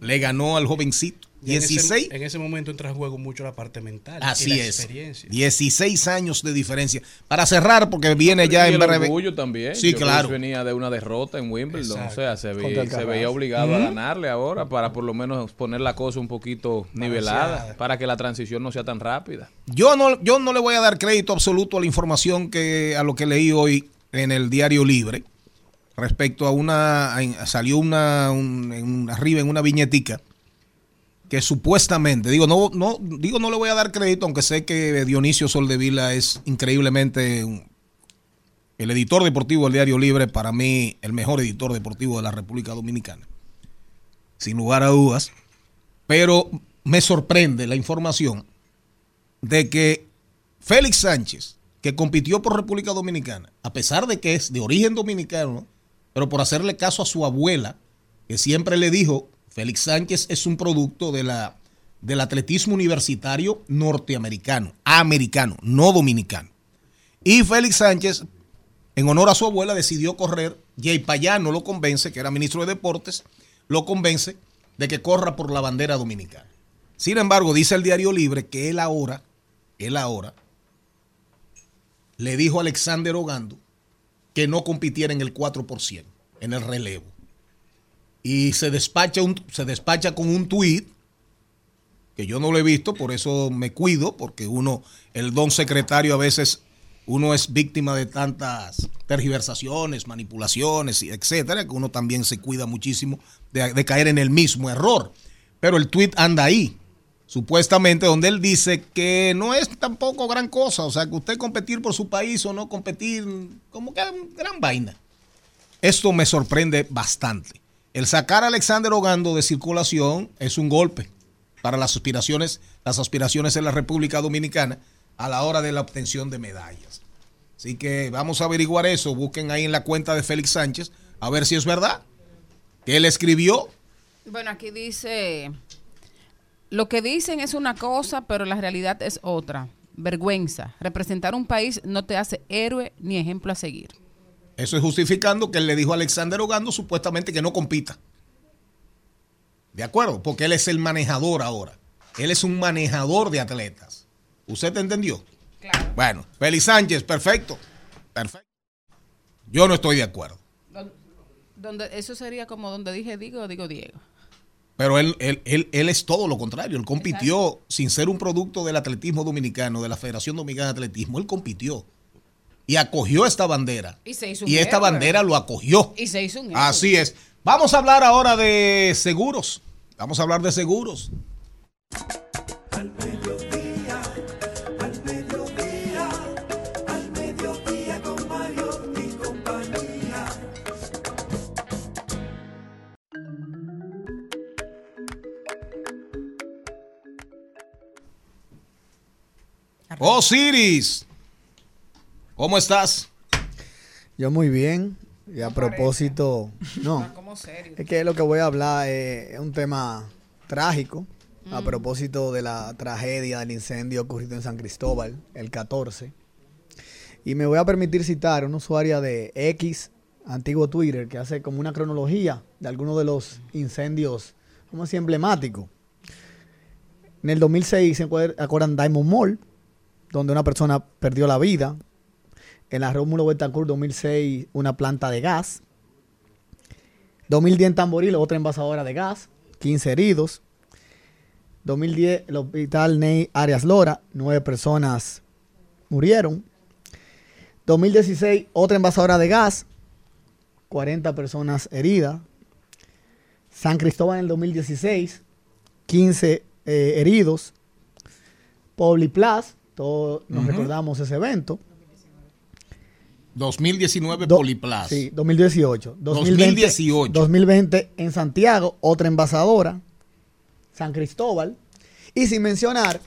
le ganó al jovencito. Y en ese- 16 En ese, momento entra en juego mucho la parte mental. Así y la es. experiencia. 16 años de diferencia. Para cerrar, porque viene ya y en breve. orgullo también. Sí, claro. venía de una derrota en Wimbledon. Exacto. O sea, se, ve- Contra se veía obligado a ganarle ahora para por lo menos poner la cosa un poquito nivelada. Balanceada. Para que la transición no sea tan rápida. Yo no, yo no le voy a dar crédito absoluto a la información que a lo que leí hoy en el Diario Libre respecto a una a- salió una un- en arriba en una viñetica que supuestamente digo no no digo no le voy a dar crédito aunque sé que Dionisio Soldevila es increíblemente el editor deportivo del Diario Libre para mí el mejor editor deportivo de la República Dominicana sin lugar a dudas pero me sorprende la información de que Félix Sánchez, que compitió por República Dominicana, a pesar de que es de origen dominicano, pero por hacerle caso a su abuela, que siempre le dijo, Félix Sánchez es un producto de la, del atletismo universitario norteamericano, americano, no dominicano. Y Félix Sánchez, en honor a su abuela, decidió correr, Jay Payano lo convence, que era ministro de Deportes, lo convence de que corra por la bandera dominicana. Sin embargo, dice el Diario Libre que él ahora, él ahora, le dijo a Alexander Ogando que no compitiera en el 4%, en el relevo. Y se despacha, un, se despacha con un tuit, que yo no lo he visto, por eso me cuido, porque uno, el don secretario a veces, uno es víctima de tantas tergiversaciones, manipulaciones, etcétera, que uno también se cuida muchísimo de, caer en el mismo error. Pero el tuit anda ahí, supuestamente donde él dice que no es tampoco gran cosa, o sea, que usted competir por su país o no competir, como que gran vaina. Esto me sorprende bastante. El sacar a Alexander Ogando de circulación es un golpe para las aspiraciones, las aspiraciones en la República Dominicana a la hora de la obtención de medallas. Así que vamos a averiguar eso, busquen ahí en la cuenta de Félix Sánchez a ver si es verdad que él escribió Bueno, aquí dice, lo que dicen es una cosa, pero la realidad es otra. Vergüenza. Representar un país no te hace héroe ni ejemplo a seguir. Eso es justificando que él le dijo a Alexander Ogando supuestamente que no compita. ¿De acuerdo? Porque él es el manejador ahora. Él es un manejador de atletas. ¿Usted te entendió? Claro. Bueno, Félix Sánchez, perfecto. Perfecto. Yo no estoy de acuerdo. Donde, eso sería como donde dije digo, digo Diego. Pero él, él, él, él es todo lo contrario. Él compitió sin ser un producto del atletismo dominicano, de la Federación Dominicana de Atletismo. Él compitió y acogió esta bandera. Y se hizo un Y esta bandera lo acogió. Y se hizo un. Así es. Vamos a hablar ahora de seguros. Vamos a hablar de seguros. Al mediodía, al mediodía, al mediodía con Mario y compañía. Osiris, ¿cómo estás? Yo muy bien. Y a propósito, no, es que lo que voy a hablar eh, es un tema trágico. A Mm. propósito de la tragedia del incendio ocurrido en San Cristóbal el 14. Y me voy a permitir citar a una usuaria de X, antiguo Twitter, que hace como una cronología de algunos de los incendios, como así, emblemáticos. En el 2006 se acuer- acuerdan Diamond Mall, donde una persona perdió la vida. En la Rómulo Betancourt 2006 una planta de gas. 2010 en Tamboril otra envasadora de gas, 15 heridos. 2010 el hospital Ney Arias Lora, 9 personas murieron. 2016 otra envasadora de gas, 40 personas heridas. San Cristóbal en el 2016, 15 eh, heridos. Pobliplas, todos nos recordamos ese evento. 2019 Do- Poliplas. Sí, 2018. 2018. 2020 en Santiago, otra envasadora, San Cristóbal. Y sin mencionar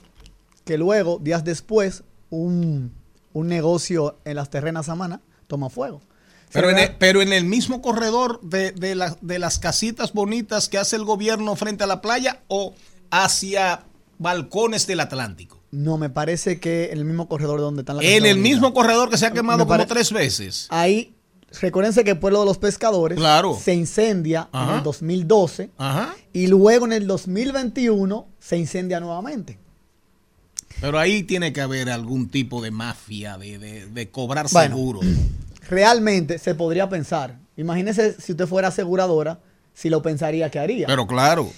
que luego, días después, un, un negocio en las terrenas Samana toma fuego. Pero Se en, da- el, pero en el mismo corredor de, de la- de las casitas bonitas que hace el gobierno frente a la playa o hacia balcones del Atlántico. No, me parece que en el mismo corredor donde están las En el mismo corredor que se ha quemado como tres veces. Ahí, recuérdense que el pueblo de los pescadores Claro. se incendia en el 2012 Ajá. y luego en el 2021 se incendia nuevamente. Pero ahí tiene que haber algún tipo de mafia, de, de- de cobrar Bueno. seguro. realmente se podría pensar. Imagínese si usted fuera aseguradora, si lo pensaría que haría. Pero claro.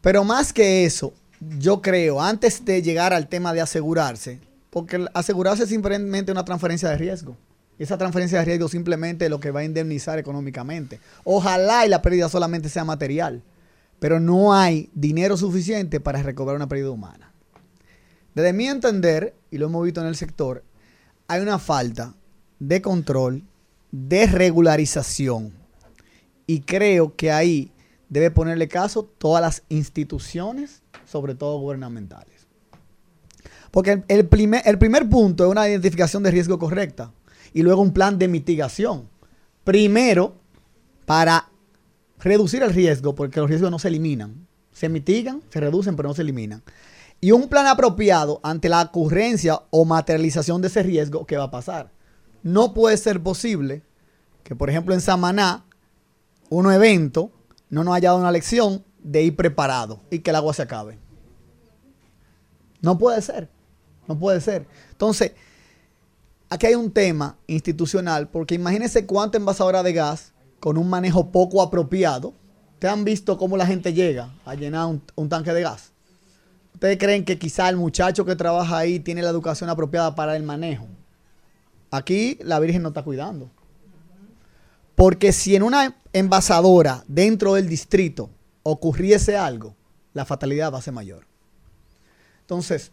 Pero más que eso, yo creo, antes de llegar al tema de asegurarse, porque asegurarse es simplemente una transferencia de riesgo. Esa transferencia de riesgo simplemente es lo que va a indemnizar económicamente. Ojalá y la pérdida solamente sea material, pero no hay dinero suficiente para recobrar una pérdida humana. Desde mi entender, y lo hemos visto en el sector, hay una falta de control, de regularización. Y creo que ahí debe ponerle caso todas las instituciones, sobre todo gubernamentales. Porque el, primer, el primer punto es una identificación de riesgo correcta y luego un plan de mitigación. Primero, para reducir el riesgo, porque los riesgos no se eliminan. Se mitigan, se reducen, pero no se eliminan. Y un plan apropiado ante la ocurrencia o materialización de ese riesgo que va a pasar. No puede ser posible que, por ejemplo, en Samaná, un evento no nos haya dado una lección de ir preparado y que el agua se acabe. No puede ser. No puede ser. Entonces, aquí hay un tema institucional, porque imagínense cuánta envasadora de gas con un manejo poco apropiado. ¿Ustedes han visto cómo la gente llega a llenar un, un tanque de gas? ¿Ustedes creen que quizá el muchacho que trabaja ahí tiene la educación apropiada para el manejo? Aquí la Virgen no está cuidando. Porque si en una envasadora dentro del distrito ocurriese algo, la fatalidad va a ser mayor. Entonces,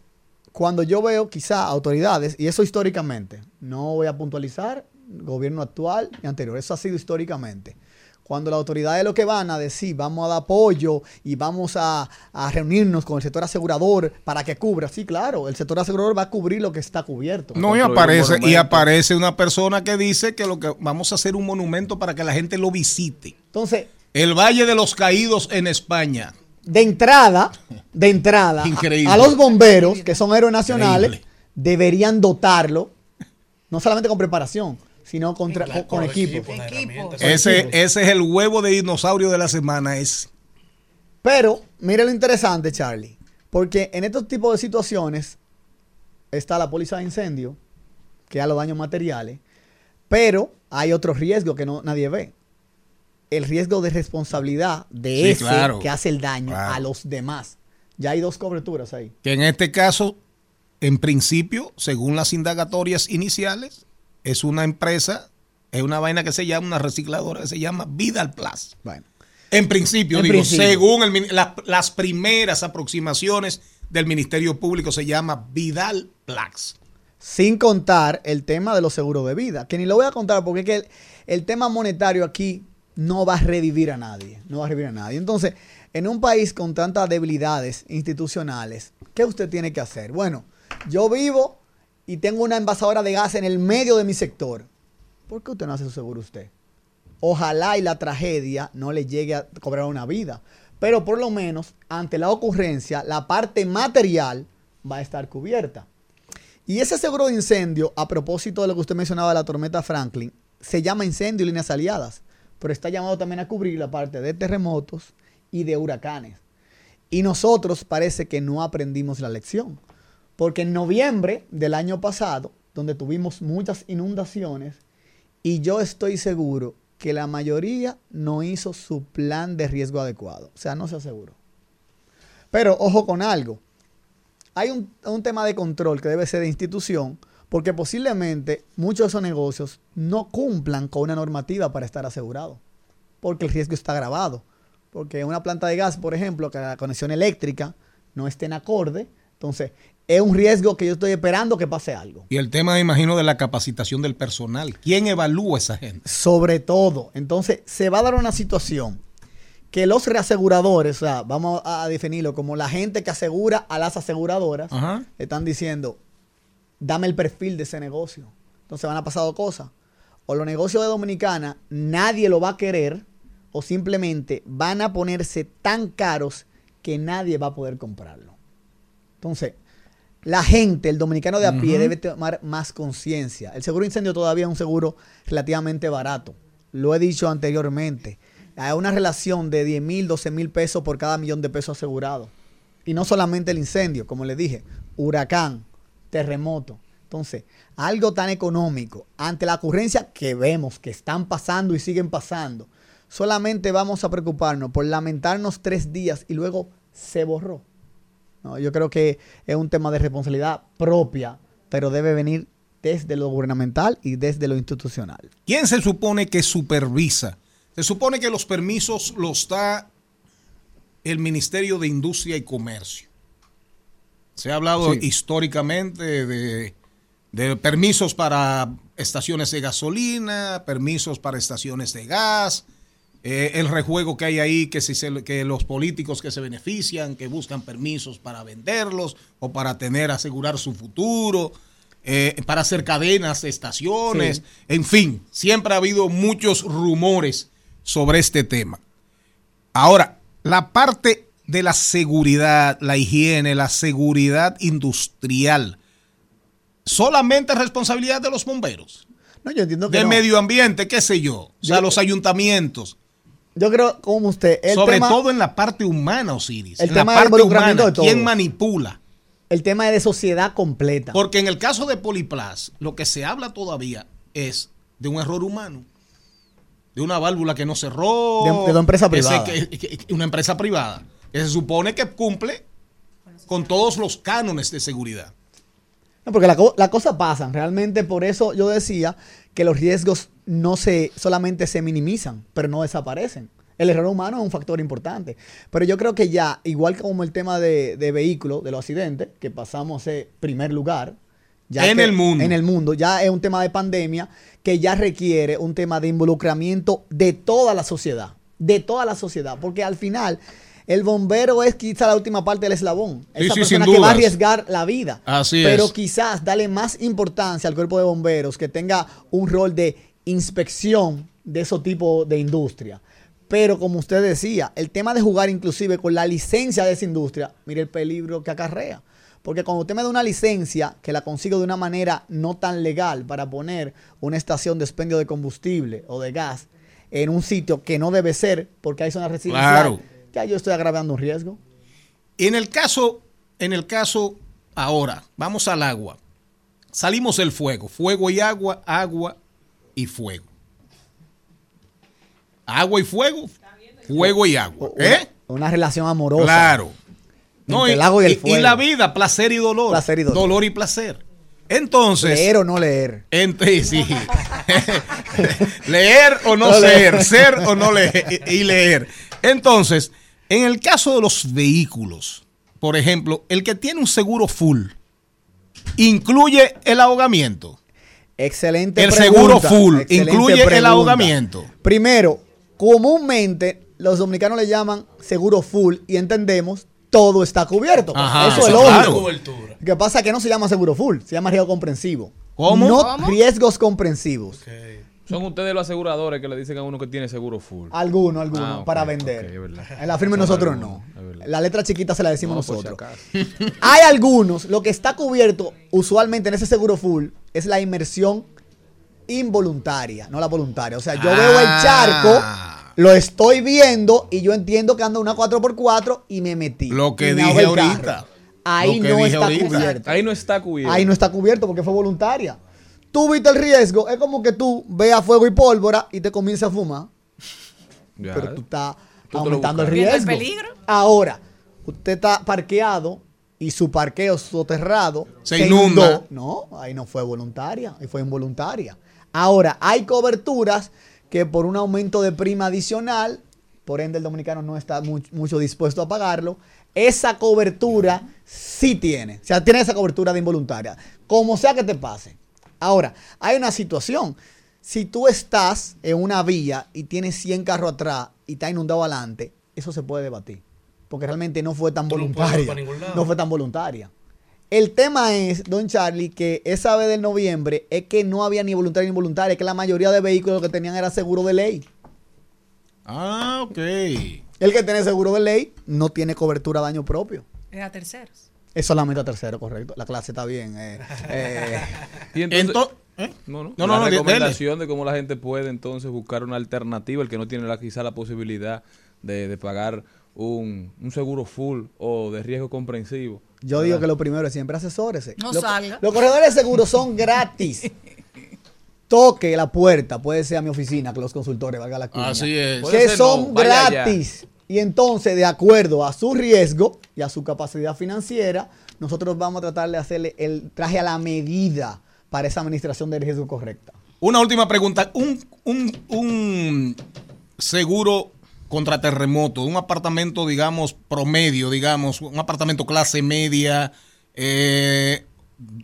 cuando yo veo quizá autoridades, y eso históricamente, no voy a puntualizar gobierno actual y anterior, eso ha sido históricamente. Cuando las autoridades lo que van a decir, vamos a dar apoyo y vamos a, a reunirnos con el sector asegurador para que cubra. Sí, claro, el sector asegurador va a cubrir lo que está cubierto. No, y aparece, y aparece una persona que dice que lo que vamos a hacer un monumento para que la gente lo visite. Entonces, El Valle de los Caídos en España. de entrada, de entrada, a- Increíble. A, los bomberos, que son héroes nacionales, Increíble. deberían dotarlo, no solamente con preparación, sino con, tra- con, con equipos. Ese, ese es el huevo de dinosaurio de la semana. Es Pero, mire lo interesante, Charlie, porque en estos tipos de situaciones está la póliza de incendio, que da los daños materiales, pero hay otro riesgo que no, nadie ve. El riesgo de responsabilidad de Sí, ese claro. que hace el daño Claro. a los demás. Ya hay dos coberturas ahí. que en este caso, en principio, según las indagatorias iniciales, es una empresa, es una vaina que se llama, una recicladora que se llama Vidal Plus. Bueno. En principio, En digo, principio. según el la- las primeras aproximaciones del Ministerio Público, se llama Vidal Plus. Sin contar el tema de los seguros de vida, que ni lo voy a contar porque es que el, el tema monetario aquí no va a revivir a nadie, no va a revivir a nadie. Entonces, en un país con tantas debilidades institucionales, ¿qué usted tiene que hacer? Bueno, yo vivo y tengo una envasadora de gas en el medio de mi sector. ¿Por qué usted no hace su seguro usted? Ojalá y la tragedia no le llegue a cobrar una vida. Pero por lo menos, ante la ocurrencia, la parte material va a estar cubierta. Y ese seguro de incendio, a propósito de lo que usted mencionaba de la tormenta Franklin, se llama incendio y líneas aliadas, pero está llamado también a cubrir la parte de terremotos y de huracanes. Y nosotros parece que no aprendimos la lección, porque en noviembre del año pasado, donde tuvimos muchas inundaciones, y yo estoy seguro que la mayoría no hizo su plan de riesgo adecuado, o sea, no se aseguró. Pero ojo con algo, hay un, tema de control que debe ser de institución, porque posiblemente muchos de esos negocios no cumplan con una normativa para estar asegurados, porque el riesgo está grabado. Porque una planta de gas, por ejemplo, que la conexión eléctrica no esté en acorde, entonces es un riesgo que yo estoy esperando que pase algo. Y el tema, me imagino, de la capacitación del personal. ¿Quién evalúa a esa gente? Sobre todo, entonces se va a dar una situación que los reaseguradores, o sea, vamos a definirlo como la gente que asegura a las aseguradoras, Ajá. están diciendo, dame el perfil de ese negocio. Entonces van a pasar dos cosas. O los negocios de Dominicana nadie lo va a querer, o simplemente van a ponerse tan caros que nadie va a poder comprarlo. Entonces, la gente, el dominicano de a pie, debe tomar más conciencia. El seguro incendio todavía es un seguro relativamente barato. Lo he dicho anteriormente. Hay una relación de 10 mil, 12 mil pesos por cada millón de pesos asegurado. Y no solamente el incendio, como les dije, huracán, terremoto. Entonces, algo tan económico, ante la ocurrencia que vemos que están pasando y siguen pasando, solamente vamos a preocuparnos por lamentarnos tres días y luego se borró. No, yo creo que es un tema de responsabilidad propia, pero debe venir desde lo gubernamental y desde lo institucional. ¿Quién se supone que supervisa? Se supone que los permisos los da el Ministerio de Industria y Comercio. Se ha hablado Sí. históricamente de, de permisos para estaciones de gasolina, permisos para estaciones de gas, eh, el rejuego que hay ahí, que, si se- que los políticos que se benefician, que buscan permisos para venderlos o para tener, asegurar su futuro, eh, para hacer cadenas de estaciones, Sí. en fin, siempre ha habido muchos rumores sobre este tema. Ahora, la parte de la seguridad, la higiene, la seguridad industrial, solamente es responsabilidad de los bomberos, No, yo entiendo que de no. medio ambiente, qué sé yo, o sea, Yo- los ayuntamientos. Yo creo, como usted, el sobre tema, todo en la parte humana, Osiris. El en la tema del parte humana, de. ¿quién manipula? el tema es de sociedad completa. Porque en el caso de Poliplas, lo que se habla todavía es de un error humano. De una válvula que no cerró. De- de una empresa que se- privada. que- que- que- una empresa privada. Que se supone que cumple con todos los cánones de seguridad. No, porque la, la cosa pasan. Realmente por eso yo decía que los riesgos no se solamente se minimizan, pero no desaparecen. El error humano es un factor importante. Pero yo creo que ya, igual como el tema de, de vehículos, de los accidentes, que pasamos a primer lugar. ya En que- el mundo. En el mundo. Ya es un tema de pandemia que ya requiere un tema de involucramiento de toda la sociedad. De toda la sociedad. Porque al final, el bombero es quizá la última parte del eslabón. Sí, Esa sí, persona que va a arriesgar la vida. Así pero es. quizás darle más importancia al cuerpo de bomberos que tenga un rol de inspección de esos tipos de industria. Pero como usted decía, el tema de jugar inclusive con la licencia de esa industria, mire el peligro que acarrea. Porque cuando usted me da una licencia que la consigo de una manera no tan legal para poner una estación de expendio de combustible o de gas en un sitio que no debe ser porque hay zona residencial, Claro. Ya yo estoy agravando un riesgo. En el caso, en el caso ahora, vamos al agua. Salimos del fuego, fuego y agua, agua y fuego. Agua y fuego, fuego y agua. Una- ¿Eh? Una relación amorosa. Claro. No, y, el agua y el y- y fuego. la vida, placer y dolor. Placer y dolor. y placer. Entonces. Leer o no leer. Entre, sí. leer o no, No ser, leer. ser o no leer y leer. Entonces, en el caso de los vehículos, por ejemplo, el que tiene un seguro full incluye el ahogamiento. Excelente El pregunta, seguro full incluye el ahogamiento. Primero, comúnmente los dominicanos le llaman seguro full y entendemos todo está cubierto. Ajá, eso es lógico. claro. Lo que pasa es que no se llama seguro full, se llama riesgo comprensivo. ¿Cómo? No ¿Cómo? riesgos comprensivos. Son ustedes los aseguradores que le dicen a uno que tiene seguro full. Algunos, algunos, Ah, para vender. es verdad. en la firma nosotros no. La letra chiquita se la decimos No, por si nosotros. Hay algunos, lo que está cubierto usualmente en ese seguro full es la inmersión involuntaria, no la voluntaria. O sea, yo veo el Ah. charco, lo estoy viendo y yo entiendo que anda una 4x4 y me metí. Lo que Y me dije ahorita. Ahí Lo que no dije está ahorita. cubierto. Ahí no está cubierto. Ahí no está cubierto porque fue voluntaria. Tú viste el riesgo, es como que tú veas fuego y pólvora y te comienzas a fumar, Ya. pero tú estás Tú aumentando el el riesgo. peligro. Ahora, usted está parqueado y su parqueo soterrado Se inunda. inundó. No, ahí no fue voluntaria, ahí fue involuntaria. Ahora, hay coberturas que por un aumento de prima adicional, por ende el dominicano no está mu- mucho dispuesto a pagarlo, esa cobertura sí tiene. O sea, tiene esa cobertura de involuntaria. Como sea que te pase. Ahora, hay una situación. Si tú estás en una vía y tienes 100 carros atrás y está inundado adelante, eso se puede debatir. Porque realmente no fue tan Tú voluntaria. No fue tan voluntaria. El tema es, don Charlie, que esa vez del noviembre es que no había ni voluntaria ni involuntaria, que la mayoría de vehículos lo que tenían era seguro de ley. Ah, ok. El que tiene seguro de ley no tiene cobertura a daño propio. Es a terceros. Es solamente a tercero, correcto. La clase está bien. eh, eh. Y entonces, Ento- ¿eh? no, no, No, no, la no, recomendación de cómo la gente puede entonces buscar una alternativa, el que no tiene la, quizá la posibilidad de, de pagar un, un seguro full o de riesgo comprensivo. Yo digo que lo primero es siempre asesórese. No Los- salga. Los corredores de seguros son gratis. Toque la puerta, puede ser a mi oficina, que los consultores, valga la cuña. Así es. Que ser son no, allá. Y entonces, de acuerdo a su riesgo y a su capacidad financiera, nosotros vamos a tratar de hacerle el traje a la medida para esa administración de riesgo correcta. Una última pregunta. Un, un, un seguro contra terremoto, un apartamento, digamos, promedio, digamos, un apartamento clase media, eh,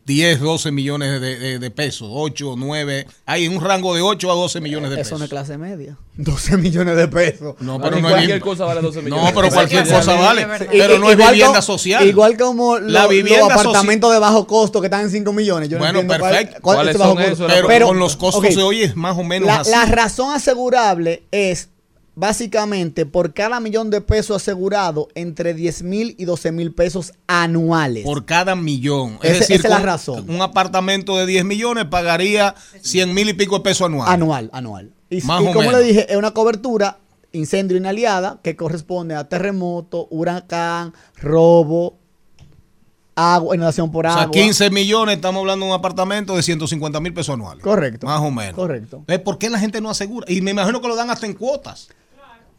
10, 12 millones de, de- de pesos, 8, 9, hay un rango de 8 a 12 millones de Eso pesos. no es clase media. 12 millones de pesos. No, No, pero no es cualquier ni- cosa vale 12 millones. No, pero cualquier cosa vale. es. Pero no es igual vivienda como- social. Igual como lo- La los vivienda soci- apartamentos de bajo costo que están en 5 millones. Yo no Bueno, cuál- perfecto. cuál ¿Cuáles es bajo son costo. esos? Pero, con los costos ok, de hoy es más o menos la, así. la razón asegurable es básicamente por cada millón de pesos asegurado entre 10 mil y 12 mil pesos anuales. por cada millón. Es decir, esa es la razón. un apartamento de 10 millones pagaría 100 mil y pico de pesos anuales. anual, anual. Y, Más y o como menos. le dije, es una cobertura incendio inaliada que corresponde a terremoto, huracán, robo, agua, inundación por O agua. sea, 15 millones, estamos hablando de un apartamento de 150 mil pesos anuales. Correcto. Más o menos. Correcto. ¿Por qué la gente no asegura? Y me imagino que lo dan hasta en cuotas.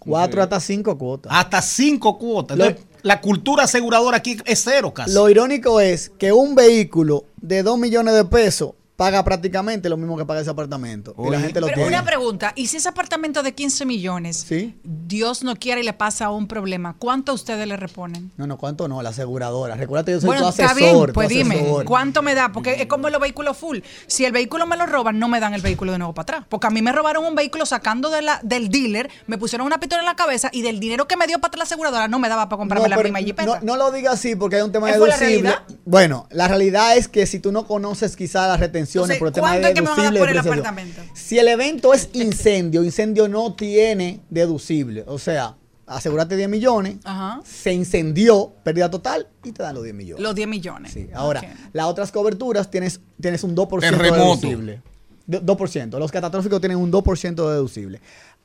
Cuatro hasta cinco cuotas. Hasta cinco cuotas. Lo- la cultura aseguradora aquí es cero casi. Lo irónico es que un vehículo de 2 millones de pesos paga prácticamente lo mismo que paga ese apartamento. Y la gente lo Pero tiene. una pregunta, ¿y si ese apartamento de 15 millones, Sí. Dios no quiere y le pasa un problema, cuánto a ustedes le reponen? No, no, ¿cuánto no? La aseguradora. Recuerda yo soy Bueno, tu está asesor. bien, tu pues dime, asesor. ¿cuánto me da? Porque es como los vehículos full. Si el vehículo me lo roban, no me dan el vehículo de nuevo para atrás. Porque a mí me robaron un vehículo sacando de la, del dealer, me pusieron una pistola en la cabeza y del dinero que me dio para atrás la aseguradora no me daba para comprarme la misma jipeta. no, no lo digas así porque hay un tema ¿Esa fue la deducible. realidad? Bueno, la realidad es que si tú no conoces quizás las retenciones Entonces, por el tema ¿cuánto de es que me van a dar deducible por el depreciación. apartamento? Si el evento es incendio, incendio no tiene deducible. O sea, asegúrate 10 millones, Ajá. se incendió, pérdida total y te dan los 10 millones. Los 10 millones. Sí, ahora, Ok. las otras coberturas tienes, tienes un 2% Terremoto. deducible. Do- 2%. Los catastróficos tienen un 2% deducible.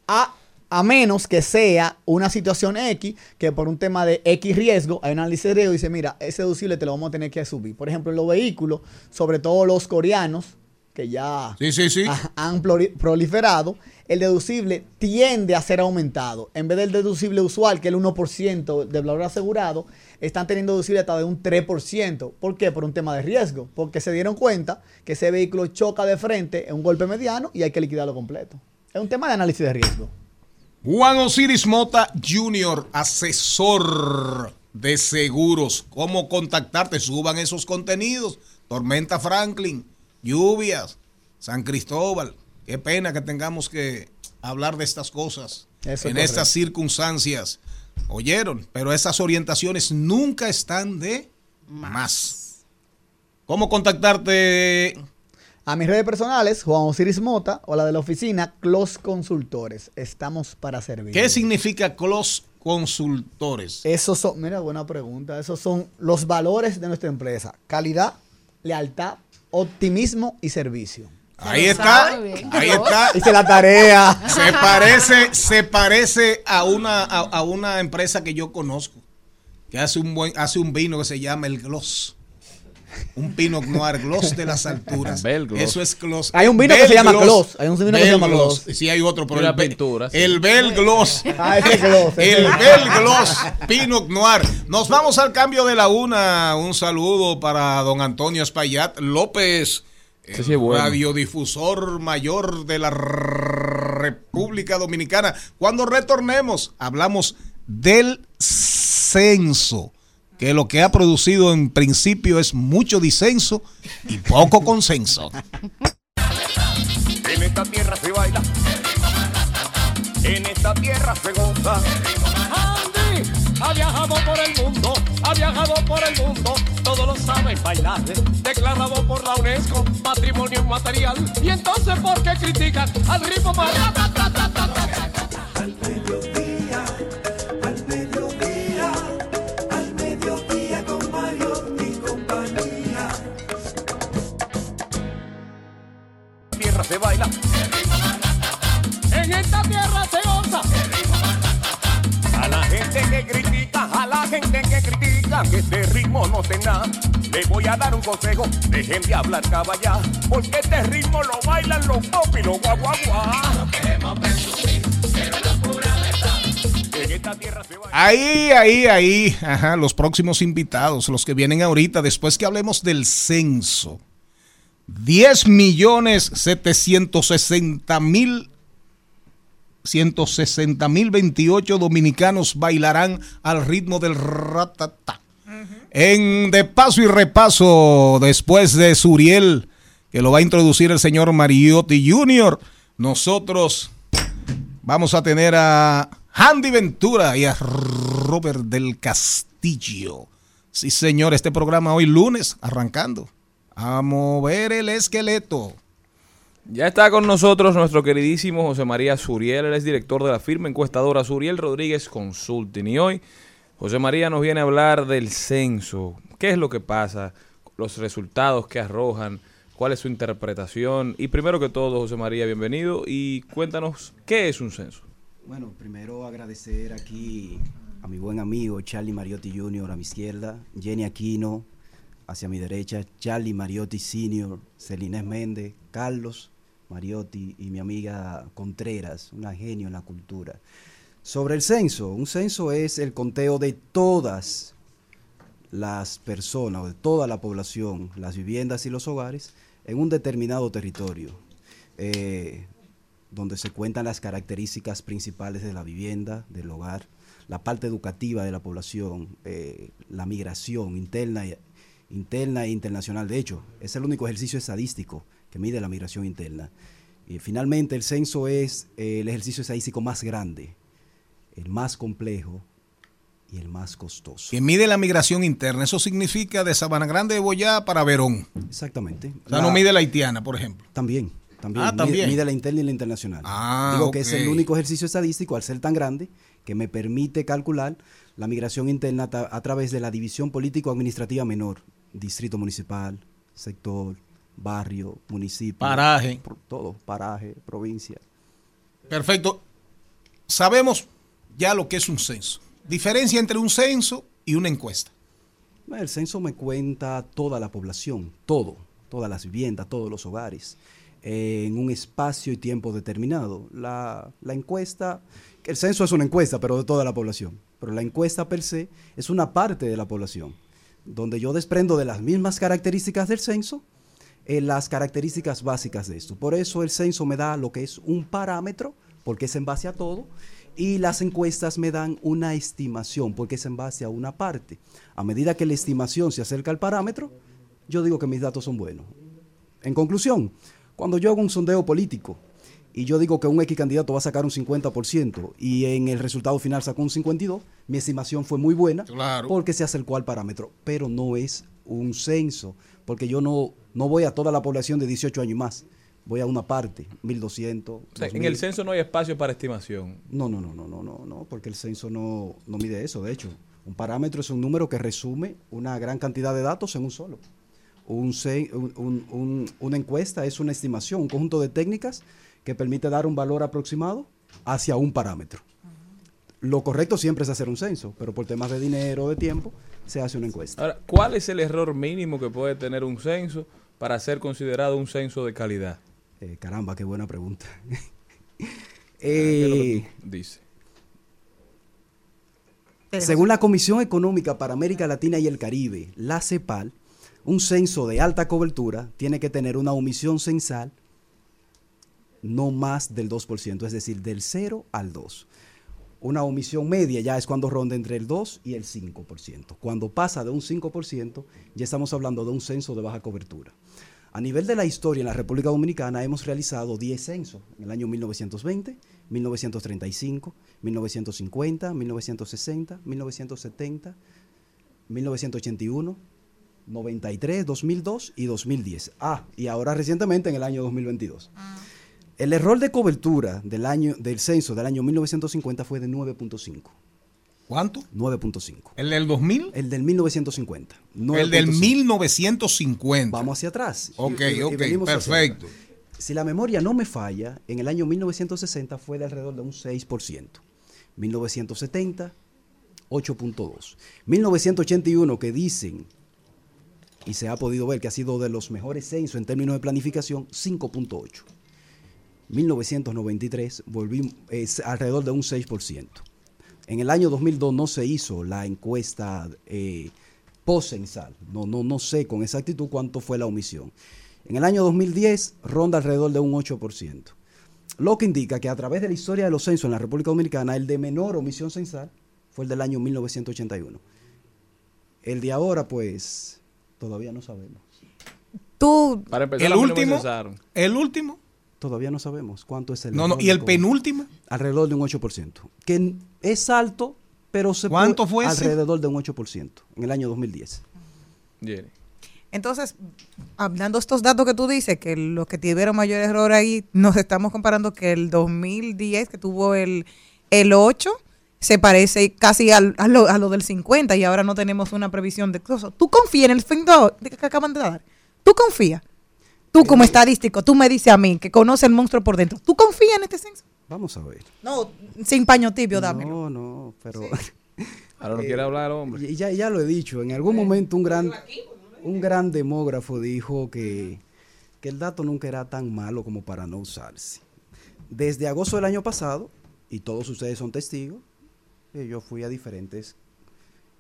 A, a menos que sea una situación X, que por un tema de X riesgo, hay un análisis de riesgo y dice, mira, ese deducible te lo vamos a tener que subir. Por ejemplo, en los vehículos, sobre todo los coreanos, que ya Sí, sí, sí. ha- han proliferado, el deducible tiende a ser aumentado. En vez del deducible usual, que es el 1% del valor asegurado, están teniendo deducible hasta de un 3%. ¿Por qué? Por un tema de riesgo. Porque se dieron cuenta que ese vehículo choca de frente en un golpe mediano y hay que liquidarlo completo. Es un tema de análisis de riesgo. Juan Osiris Mota Jr., asesor de seguros. ¿Cómo contactarte? Suban esos contenidos. Tormenta Franklin, lluvias, San Cristóbal. Qué pena que tengamos que hablar de estas cosas Eso en correcto. estas circunstancias. Oyeron, pero esas orientaciones nunca están de más. ¿Cómo contactarte? A mis redes personales, Juan Osiris Mota, o la de la oficina, Clos Consultores. Estamos para servir. ¿Qué significa Clos Consultores? Esos son, mira, buena pregunta. Esos son los valores de nuestra empresa. Calidad, lealtad, optimismo y servicio. Ahí está, ahí está. Hice la tarea. Se parece, se parece a una, a, a una empresa que yo conozco, que hace un buen, hace un vino que se llama el Gloss. Un Pinot Noir Gloss de las alturas. Eso es Gloss. Hay un vino que se llama Gloss. Hay un vino que se llama Gloss. Sí, hay otro, pero el, Bel- pintura, sí. el Bel Gloss. Ah, ese Gloss. ese El. Bel Gloss Pinot Noir. Nos vamos al cambio de la una. Un saludo para don Antonio Espaillat López, Ese el sí es bueno. radiodifusor mayor de la República Dominicana. Cuando retornemos, hablamos del censo, que lo que ha producido en principio es mucho disenso y poco consenso. En esta tierra se baila. En esta tierra se goza. Andy ha viajado por el mundo, ha viajado por el mundo. Todos lo saben bailar. Declarado por la UNESCO patrimonio inmaterial. Y entonces, ¿por qué critican al ritmo más? Se baila. En esta tierra se goza. A la gente que critica, a la gente que critica que este ritmo no tenga, le voy a dar un consejo. Dejen de hablar caballá, porque este ritmo lo bailan los pop y los guaguaguá. Se. Ahí, ahí, ahí. Ajá, los próximos invitados, los que vienen ahorita, después que hablemos del censo. 10 millones 760 mil 160 mil 28 dominicanos bailarán al ritmo del ratatá. En de paso y repaso, después de Suriel, que lo va a introducir el señor Mariotti Jr., nosotros vamos a tener a Andy Ventura y a Robert del Castillo. Sí, señor, este programa hoy lunes, arrancando. A mover el esqueleto. Ya está con nosotros nuestro queridísimo José María Suriel, él es director de la firma encuestadora Suriel Rodríguez Consulting. Y hoy José María nos viene a hablar del censo. ¿Qué es lo que pasa? Los resultados que arrojan, cuál es su interpretación. Y primero que todo, José María, bienvenido y cuéntanos qué es un censo. Bueno, primero agradecer aquí a mi buen amigo Charlie Mariotti Jr. a mi izquierda, Jenny Aquino hacia mi derecha, Charlie Mariotti Sr., Celinés Méndez, Carlos Mariotti y mi amiga Contreras, una genio en la cultura. Sobre el censo, un censo es el conteo de todas las personas, o de toda la población, las viviendas y los hogares en un determinado territorio. Eh, donde se cuentan las características principales de la vivienda, del hogar, la parte educativa de la población, eh, la migración interna, y- interna e internacional. De hecho, es el único ejercicio estadístico que mide la migración interna. Y finalmente, el censo es eh, el ejercicio estadístico más grande, el más complejo y el más costoso. Que mide la migración interna. Eso significa de Sabana Grande de Boyá para Verón. Exactamente. O sea, no La- mide la haitiana, por ejemplo. También, también. Ah, mide- también. Mide, la interna y la internacional. Ah, Digo que es el único ejercicio estadístico, al ser tan grande, que me permite calcular la migración interna a través de la división político-administrativa menor, distrito municipal, sector, barrio, municipio. Paraje. todo, paraje, provincia. Perfecto. Sabemos ya lo que es un censo. Diferencia entre un censo y una encuesta. El censo me cuenta toda la población, todo, todas las viviendas, todos los hogares, en un espacio y tiempo determinado. La, la encuesta, el censo es una encuesta, pero de toda la población. Pero la encuesta per se es una parte de la población, donde yo desprendo de las mismas características del censo eh, las características básicas de esto. Por eso el censo me da lo que es un parámetro, porque es en base a todo, y las encuestas me dan una estimación, porque es en base a una parte. A medida que la estimación se acerca al parámetro, yo digo que mis datos son buenos. En conclusión, cuando yo hago un sondeo político y yo digo que un X candidato va a sacar un 50% y en el resultado final sacó un 52%, mi estimación fue muy buena Claro. porque se acercó al parámetro, pero no es un censo, porque yo no, no voy a toda la población de 18 años y más, voy a una parte, 1200. O sea, en 2000. el censo no hay espacio para estimación. No, no, no, no, no, no, no, porque el censo no, no mide eso. De hecho, un parámetro es un número que resume una gran cantidad de datos en un solo. Un cen- un- un- un- una encuesta es una estimación, un conjunto de técnicas que permite dar un valor aproximado hacia un parámetro. Lo correcto siempre es hacer un censo, pero por temas de dinero o de tiempo se hace una encuesta. Ahora, ¿cuál es el error mínimo que puede tener un censo para ser considerado un censo de calidad? Eh, caramba, qué buena pregunta. ¿Qué es lo que Eh, tú dices? Según la Comisión Económica para América Latina y el Caribe, la CEPAL, un censo de alta cobertura tiene que tener una omisión censal no más del 2%, es decir, del 0 al 2. Una omisión media ya es cuando ronda entre el 2 y el 5%. Cuando pasa de un 5%, ya estamos hablando de un censo de baja cobertura. A nivel de la historia en la República Dominicana hemos realizado 10 censos en el año 1920, 1935, 1950, 1960, 1970, 1981, 93, 2002 y 2010. Ah, y ahora recientemente en el año 2022. El error de cobertura del año del censo del año 1950 fue de 9.5. ¿Cuánto? 9.5. ¿El del 2000? El del 1950. El del 9.5. 1950. Vamos hacia atrás. Ok, Y- ok, perfecto. Si la memoria no me falla, en el año 1960 fue de alrededor de un 6%. 1970, 8.2. 1981, que dicen, y se ha podido ver que ha sido de los mejores censos en términos de planificación, 5.8. 1993 volvimos alrededor de un 6%. En el año 2002 no se hizo la encuesta eh, post-censal. No, no, no sé con exactitud cuánto fue la omisión. En el año 2010 ronda alrededor de un 8%. Lo que indica que a través de la historia de los censos en la República Dominicana, el de menor omisión censal fue el del año 1981. El de ahora, pues, todavía no sabemos. Tú, Para empezar, ¿El último? ¿El último? Todavía no sabemos cuánto es el. No, no, ¿y el penúltimo? Alrededor de un 8%. Que es alto, pero se ¿Cuánto puede- fue ese? Alrededor de un 8% en el año 2010. Jenny. entonces, hablando de estos datos que tú dices, que los que tuvieron mayor error ahí, nos estamos comparando que el 2010, que tuvo el, el 8, se parece casi al- a, lo, a lo del 50 y ahora no tenemos una previsión de cosas. ¿Tú confías en el fin de- que acaban de dar? ¿Tú confías? Tú como estadístico, tú me dices a mí que conoce el monstruo por dentro. ¿Tú confías en este censo? Vamos a ver. No, sin paño tibio, dámelo. No, no, pero. Ahora no quiere hablar, hombre. Y ya, ya lo he dicho. En algún momento un gran, un gran demógrafo dijo que, que el dato nunca era tan malo como para no usarse. Desde agosto del año pasado, y todos ustedes son testigos, eh, yo fui a diferentes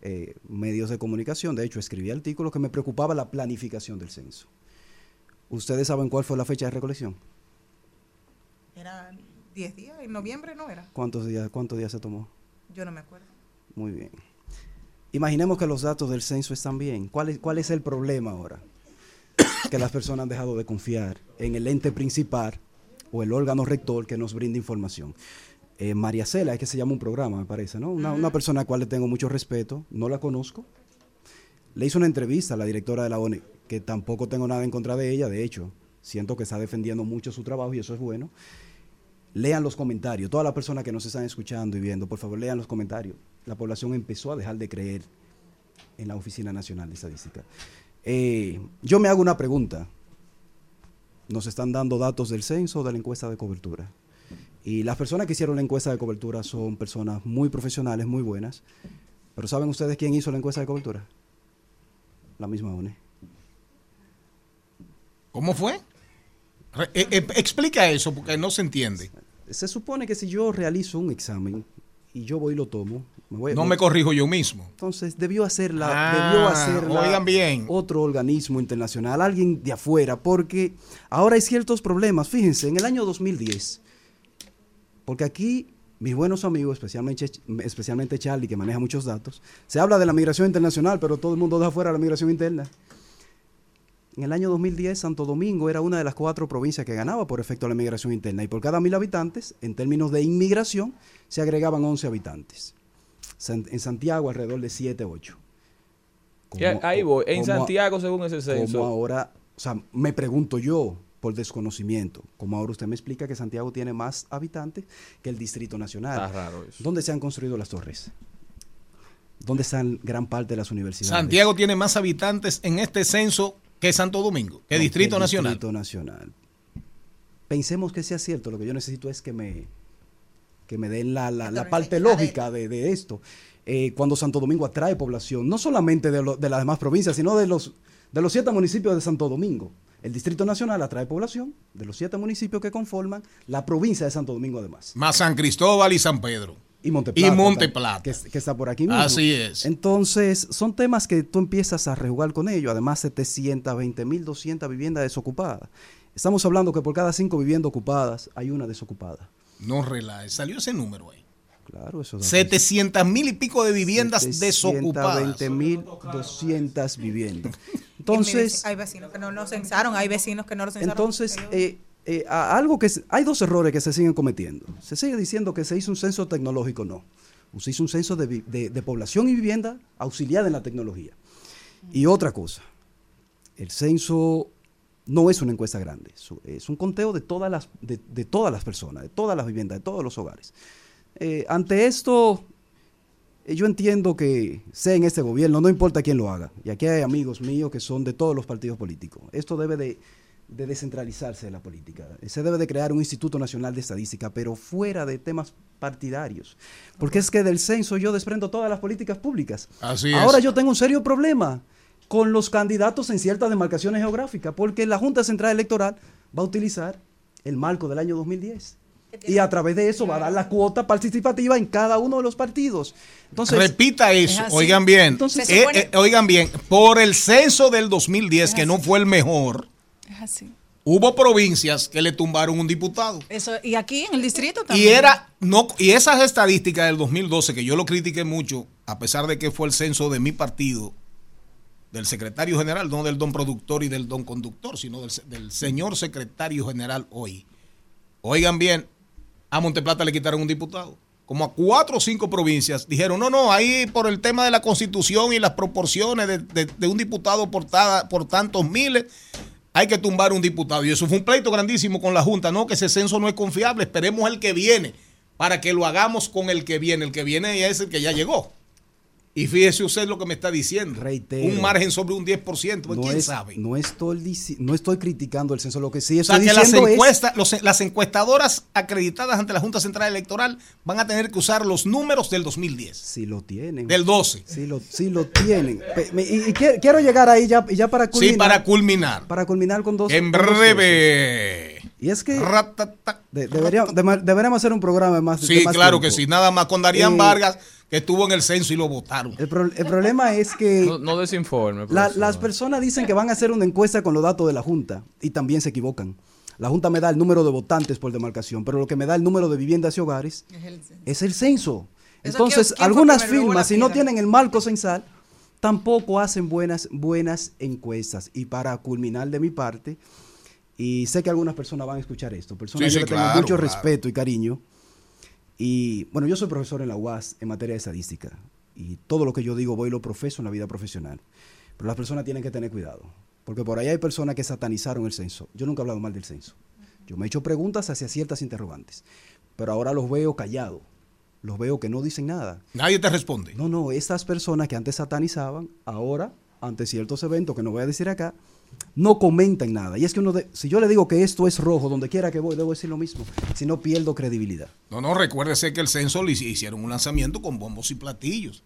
eh, medios de comunicación. De hecho, escribí artículos que me preocupaba la planificación del censo. ¿Ustedes saben cuál fue la fecha de recolección? Era 10 días, en noviembre no era. ¿Cuántos días, cuántos días se tomó? Yo no me acuerdo. Muy bien. Imaginemos que los datos del censo están bien. ¿Cuál es, cuál es el problema ahora? que las personas han dejado de confiar en el ente principal o el órgano rector que nos brinda información. Eh, María Cela, es que se llama un programa, me parece, ¿no? Una, una persona a la cual le tengo mucho respeto, no la conozco. Le hizo una entrevista a la directora de la ONU, que tampoco tengo nada en contra de ella, de hecho, siento que está defendiendo mucho su trabajo y eso es bueno. Lean los comentarios, todas las personas que nos están escuchando y viendo, por favor, lean los comentarios. La población empezó a dejar de creer en la Oficina Nacional de Estadística. Eh, yo me hago una pregunta. Nos están dando datos del censo o de la encuesta de cobertura. Y las personas que hicieron la encuesta de cobertura son personas muy profesionales, muy buenas. Pero ¿saben ustedes quién hizo la encuesta de cobertura? La misma ONE. ¿Cómo fue? Eh, eh, explica eso porque no se entiende. Se supone que si yo realizo un examen y yo voy y lo tomo, me voy, No me corrijo yo mismo. Entonces debió hacerla, Ah, debió hacerla oigan bien. otro organismo internacional, alguien de afuera, porque ahora hay ciertos problemas. Fíjense, en el año 2010, porque aquí mis buenos amigos, especialmente, especialmente Charlie, que maneja muchos datos, se habla de la migración internacional, pero todo el mundo deja fuera la migración interna. En el año 2010, Santo Domingo era una de las cuatro provincias que ganaba por efecto de la migración interna. Y por cada mil habitantes, en términos de inmigración, se agregaban 11 habitantes. San- En Santiago, alrededor de 7, 8. Y ahí voy. En Santiago, según ese censo. Como ahora, o sea, me pregunto yo, por desconocimiento, como ahora usted me explica que Santiago tiene más habitantes que el Distrito Nacional. Está raro eso. ¿Dónde se han construido las torres? ¿Dónde están gran parte de las universidades? Santiago tiene más habitantes en este censo que Santo Domingo, que No, Distrito Nacional. Distrito Nacional. Pensemos que sea cierto, lo que yo necesito es que me, que me den la, la- la parte lógica de, de esto. Eh, cuando Santo Domingo atrae población, no solamente de, lo- de las demás provincias, sino de los, de los siete municipios de Santo Domingo. El Distrito Nacional atrae población de los siete municipios que conforman la provincia de Santo Domingo además. Más San Cristóbal y San Pedro. Y Monte Y Monte Plata. Que, que está por aquí mismo. Así es. Entonces, son temas que tú empiezas a rejugar con ellos. Además, 720 mil 200 viviendas desocupadas. Estamos hablando que por cada cinco viviendas ocupadas hay una desocupada. No relajes, salió ese número ahí. Claro, eso da 700 mil y pico de viviendas desocupadas. 720 mil 200 viviendas. Entonces, hay vecinos que no lo censaron, hay vecinos que no lo censaron. Entonces, eh, eh, algo que hay dos errores que se siguen cometiendo. Se sigue diciendo que se hizo un censo tecnológico, no. Se hizo un censo de, población y vivienda auxiliada en la tecnología. Y otra cosa, el censo no es una encuesta grande, es un- conteo de todas las, de, de todas las personas, de todas las viviendas, de todos los hogares. Eh, ante esto, eh, yo entiendo que sea en este gobierno, no importa quién lo haga. Y aquí hay amigos míos que son de todos los partidos políticos. Esto debe de, de descentralizarse de la política. Se debe de crear un Instituto Nacional de Estadística, pero fuera de temas partidarios. Porque es que del censo yo desprendo todas las políticas públicas. Así es. Ahora yo tengo un serio problema con los candidatos en ciertas demarcaciones geográficas, porque la Junta Central Electoral va a utilizar el marco del año 2010. Y a través de eso va a dar la cuota participativa en cada uno de los partidos. Entonces, Repita eso, Es oigan bien. Entonces, Eh, eh, oigan bien, por el censo del 2010, que no fue el mejor, Es así. hubo provincias que le tumbaron un diputado. Eso, y aquí en el distrito Y también. era no y esas estadísticas del 2012 que yo lo critiqué mucho, a pesar de que fue el censo de mi partido, del secretario general, no del don productor y del don conductor, sino del, se- del señor secretario general hoy. Oigan bien, a Monteplata le quitaron un diputado. Como a cuatro o cinco provincias dijeron, no, no, ahí por el tema de la constitución y las proporciones de, de- de un diputado por, por tantos miles, hay que tumbar un diputado. Y eso fue un pleito grandísimo con la Junta, no, que ese censo no es confiable, esperemos el que viene, para que lo hagamos con el que viene. El que viene es el que ya llegó. Y fíjese usted lo que me está diciendo. Un margen sobre un 10%, pues, no, ¿quién es- sabe? no estoy, no estoy criticando el censo, lo que sí O sea, estoy que las, es... encuestas, los- las encuestadoras acreditadas ante la Junta Central Electoral van a tener que usar los números del 2010. Si lo tienen. Del 12. Sí lo, sí lo tienen. Y, y quiero, llegar ahí ya, ya para culminar. Sí, para culminar. Para culminar con dos. En dos breve. Y es que de- deberíamos, de- deberíamos hacer un programa más. de Sí, más claro que sí. Nada más con Darían Eh, Vargas, que estuvo en el censo y lo votaron. El, pro- el problema es que No, no desinforme. la- las personas dicen que van a hacer una encuesta con los datos de la Junta y también se equivocan. La Junta me da el número de votantes por demarcación, pero lo que me da el número de viviendas y hogares es el censo. Entonces, ¿quién- quién fue algunas firmas, si no tienen el marco censal, tampoco hacen buenas, buenas encuestas. Y para culminar de mi parte, y sé que algunas personas van a escuchar esto, personas Sí, sí, le tengo claro, mucho claro. respeto y cariño. Y bueno, yo soy profesor en la UAS en materia de estadística. Y todo lo que yo digo voy y lo profeso en la vida profesional. Pero las personas tienen que tener cuidado. Porque por ahí hay personas que satanizaron el censo. Yo nunca he hablado mal del censo. Yo me he hecho preguntas hacia ciertas interrogantes. Pero ahora los veo callados. Los veo que no dicen nada. Nadie te responde. No, no, estas personas que antes satanizaban, ahora, ante ciertos eventos que no voy a decir acá, no comentan nada. Y es que uno, de- si yo le digo que esto es rojo, donde quiera que voy, debo decir lo mismo. Si no, pierdo credibilidad. No, no, recuérdese que el censo le hici- hicieron un lanzamiento con bombos y platillos.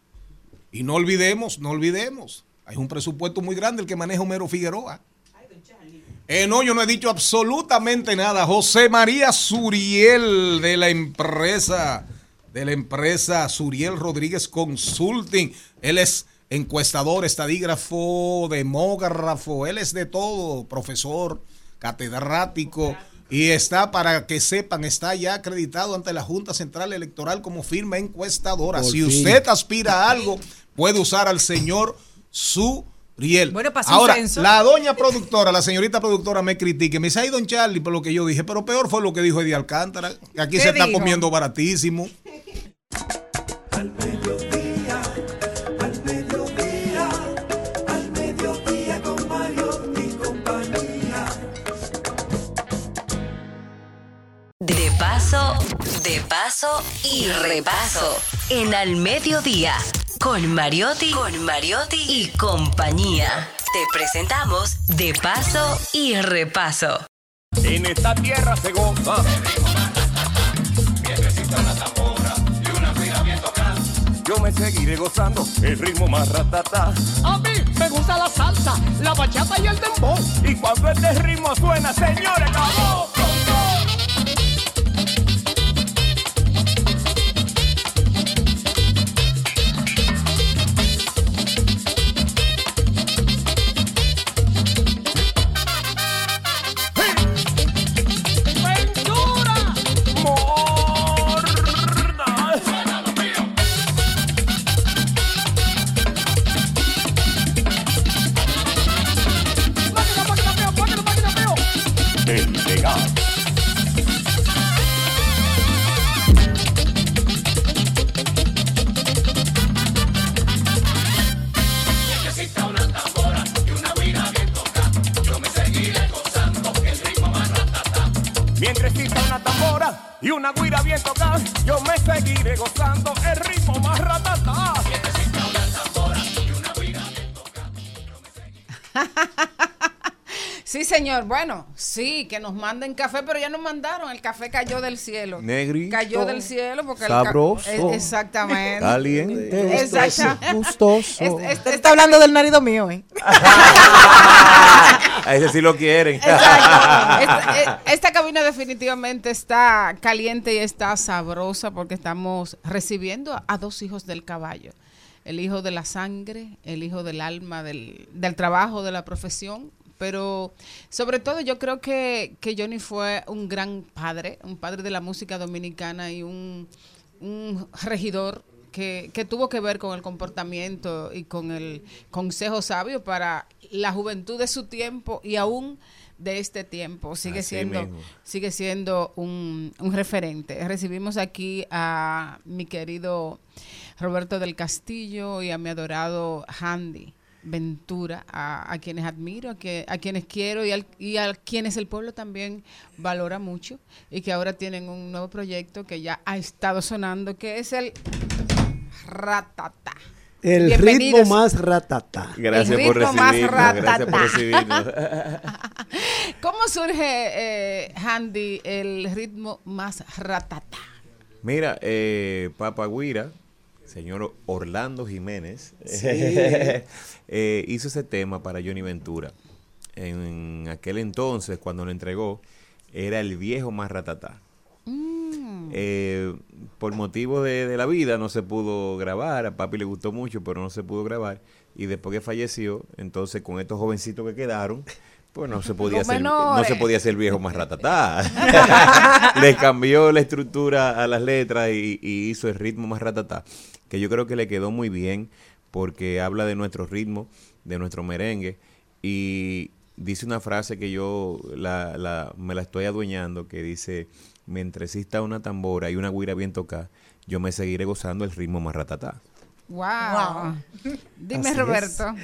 Y no olvidemos, no olvidemos, hay un presupuesto muy grande el que maneja Homero Figueroa. Eh, no, yo no he dicho absolutamente nada. José María Suriel de la empresa, de la empresa Suriel Rodríguez Consulting. Él es encuestador, estadígrafo, demógrafo, él es de todo, profesor, catedrático. Y está, para que sepan, está ya acreditado ante la Junta Central Electoral como firma encuestadora. Por si fin. usted aspira a algo, puede usar al señor Suriel. Bueno, pasó un Ahora, censo. la doña productora, la señorita productora me critique. Me dice, ay, don Charlie, por lo que yo dije. Pero peor fue lo que dijo Eddie Alcántara. que Aquí ¿Qué se está comiendo baratísimo. Paso, de paso y repaso. En al mediodía. Con Mariotti, con Mariotti y compañía. Te presentamos De paso y repaso. En esta tierra se goza. Yo me seguiré gozando el ritmo más ratata. A mí me gusta la salsa, la bachata y el dembow. Y cuando este ritmo suena, señores, ¡vamos! Señor. Bueno, sí, que nos manden café, pero ya nos mandaron. El café cayó del cielo. Negrito, Cayó del cielo porque el sabroso, Eh, exactamente. caliente, Exactamente. gustoso. Es- es- Usted está hablando del marido mío, ¿eh? A ese sí lo quieren. Esta, eh, esta cabina definitivamente está caliente y está sabrosa porque estamos recibiendo a, a dos hijos del caballo. El hijo de la sangre, el hijo del alma, del, del trabajo, de la profesión. Pero sobre todo yo creo que, que Johnny fue un gran padre, un padre de la música dominicana y un, un regidor que, que tuvo que ver con el comportamiento y con el consejo sabio para la juventud de su tiempo y aún de este tiempo. Sigue Así siendo, mismo. sigue siendo un, un referente. Recibimos aquí a mi querido Roberto del Castillo y a mi adorado Handy. Ventura, a, a quienes admiro, a, que, a quienes quiero y, al- y a quienes el pueblo también valora mucho y que ahora tienen un nuevo proyecto que ya ha estado sonando, que es el Ratata. El ritmo más ratata. Gracias El por ritmo más recibirnos. Gracias por ratata. recibirnos. ¿Cómo surge, eh, Handy, el ritmo más ratata? Mira, eh, Papa Guira, señor Orlando Jiménez, Sí. eh, hizo ese tema para Johnny Ventura. En aquel entonces, cuando lo entregó, era el viejo más ratatá. Eh, por motivo de, de la vida no se pudo grabar, a papi le gustó mucho, pero no se pudo grabar. Y después que falleció, entonces con estos jovencitos que quedaron, pues no se podía hacer, no se podía hacer el viejo más ratatá. Le cambió la estructura a las letras y, y hizo el ritmo más ratatá, que yo creo que le quedó muy bien porque habla de nuestro ritmo, de nuestro merengue y dice una frase que yo la, la- me la estoy adueñando que dice, mientras exista una tambora y una guira bien tocada, yo me seguiré gozando el ritmo más ratatá. Wow. Dime, Así es. Roberto.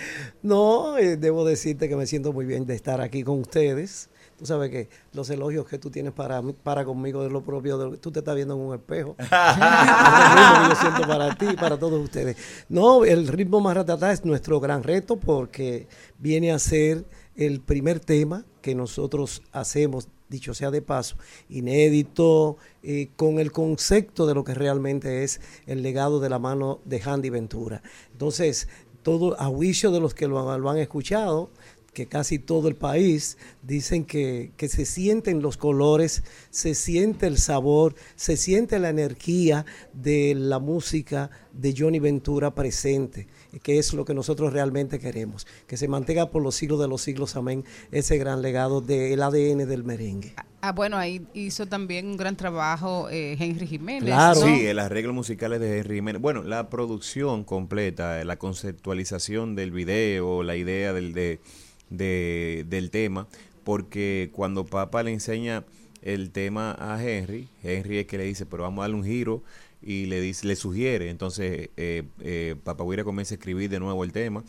No, eh, debo decirte que me siento muy bien de estar aquí con ustedes. Tú sabes que los elogios que tú tienes para, para conmigo de lo propio, de lo que tú te estás viendo en un espejo. Es lo mismo que yo siento para ti y para todos ustedes. No, el ritmo más ratatá es nuestro gran reto porque viene a ser el primer tema que nosotros hacemos, dicho sea de paso, inédito, eh, con el concepto de lo que realmente es el legado de la mano de Handy Ventura. Entonces, todo a juicio de los que lo lo han escuchado, que casi todo el país dicen que, que se sienten los colores, se siente el sabor, se siente la energía de la música de Johnny Ventura presente, que es lo que nosotros realmente queremos, que se mantenga por los siglos de los siglos, amén, ese gran legado del ADN del merengue. Ah, bueno, ahí hizo también un gran trabajo eh, Henry Jiménez. Claro. ¿no? Sí, el arreglo musical es de Henry Jiménez. Bueno, la producción completa, la conceptualización del video, la idea del, de, de- del tema, porque cuando Papa le enseña el tema a Henry, Henry es que le dice, pero vamos a darle un giro y le dice, le sugiere. Entonces, eh, eh, Papa comienza a escribir de nuevo el tema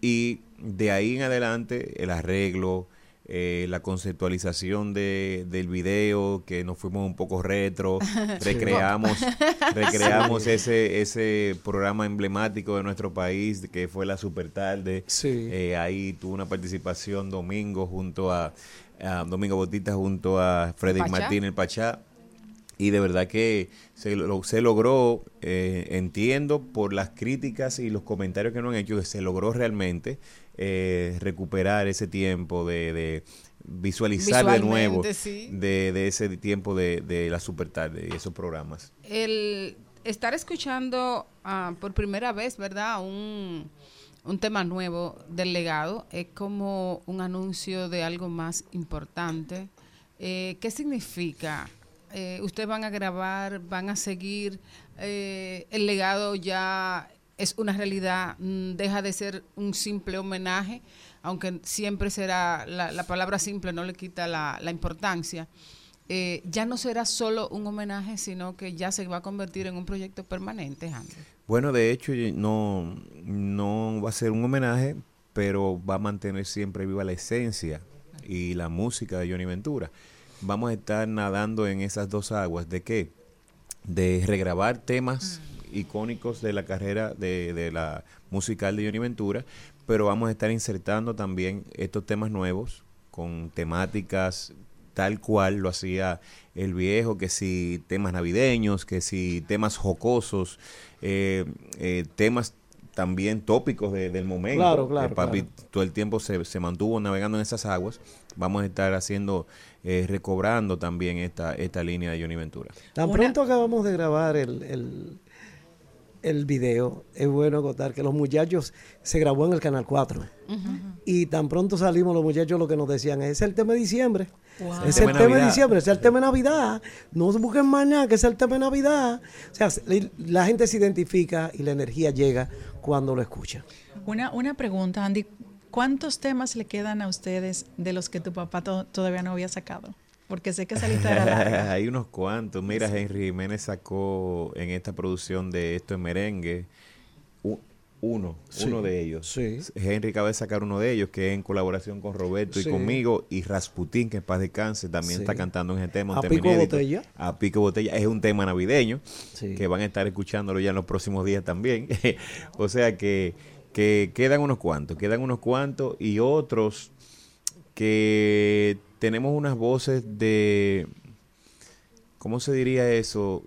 y de ahí en adelante el arreglo, eh, la conceptualización de, del video, que nos fuimos un poco retro, recreamos, recreamos Sí. ese, ese programa emblemático de nuestro país, que fue la Super Tarde. Eh, ahí tuvo una participación Domingo junto a, a Domingo Botita junto a Freddy. Martín el Pachá. Y de verdad que se, lo- se logró, eh, entiendo por las críticas y los comentarios que nos han hecho, que se logró realmente eh, recuperar ese tiempo de, de visualizar de nuevo sí. de, de ese tiempo de, de la super tarde y esos programas. el estar escuchando ah, por primera vez, ¿verdad? Un, un tema nuevo del legado es como un anuncio de algo más importante. Eh, ¿Qué significa? Eh, Ustedes van a grabar, van a seguir, eh, el legado ya es una realidad, mm, deja de ser un simple homenaje, aunque siempre será, la, la palabra simple no le quita la, la importancia eh, ya no será solo un homenaje, sino que ya se va a convertir en un proyecto permanente, Andy. Bueno, de hecho, no, no va a ser un homenaje, pero va a mantener siempre viva la esencia y la música de Johnny Ventura. Vamos a estar nadando en esas dos aguas. ¿De qué? De regrabar temas icónicos de la carrera de, de la musical de Johnny Ventura, pero vamos a estar insertando también estos temas nuevos con temáticas tal cual lo hacía el viejo, que si temas navideños, que si temas jocosos, eh, eh, temas también tópicos de- del momento. Claro, claro, Eh, papi claro. todo el tiempo se, se mantuvo navegando en esas aguas. Vamos a estar haciendo, eh, recobrando también esta, esta línea de Johnny Ventura. Tan pronto acabamos de grabar el, el, el video, es bueno contar que los muchachos se grabó en el Canal 4. Y tan pronto salimos los muchachos lo que nos decían, es el tema de diciembre. Wow. Es El el tema de diciembre, es el tema de Navidad. No se busquen más nada, que es el tema de Navidad. O sea, se- la gente se identifica y la energía llega cuando lo escucha. Una, una pregunta, Andy. ¿Cuántos temas le quedan a ustedes de los que tu papá to- todavía no había sacado? Porque sé que esa lista era larga. Hay unos cuantos. Mira, Henry Jiménez sacó en esta producción de Esto es Merengue uno, Sí, uno de ellos. sí. Henry acaba de sacar uno de ellos que es en colaboración con Roberto Sí. y conmigo y Rasputín, que en paz descanse, también Sí. está cantando en ese tema. un A tema pico inédito. botella. A pico botella. Es un tema navideño Sí. que van a estar escuchándolo ya en los próximos días también. o sea que, que quedan unos cuantos, quedan unos cuantos y otros que tenemos unas voces de, ¿cómo se diría eso?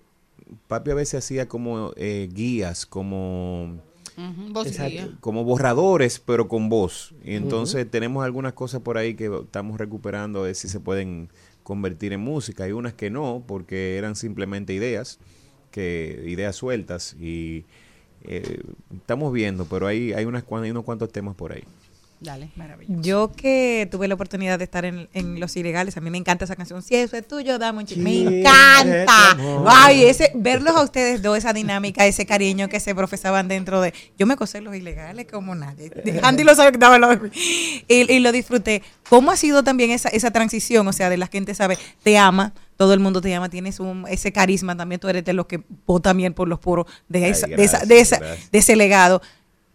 Papi a veces hacía como eh, guías, como, voz Exacto, guía. como borradores, pero con voz. Y entonces tenemos algunas cosas por ahí que estamos recuperando, a ver si se pueden convertir en música. Hay unas que no, porque eran simplemente ideas, que ideas sueltas y eh, estamos viendo, pero hay, hay, unas, hay unos cuantos temas por ahí. Dale. Yo que tuve la oportunidad de estar en, en Los Ilegales, a mí me encanta esa canción. Si eso es tuyo, dame un chico. Me encanta. Ay, ese, verlos a ustedes dos, esa dinámica, ese cariño que se profesaban dentro de. Yo me cosé Los Ilegales como nadie. Andy lo sabe que estaba mí. Y, y lo disfruté. ¿Cómo ha sido también esa, esa transición? O sea, de la gente sabe, te ama, todo el mundo te ama, tienes un, ese carisma también, tú eres de los que vota también por los puros de, Ay, esa, de, esa, de, esa- de ese legado.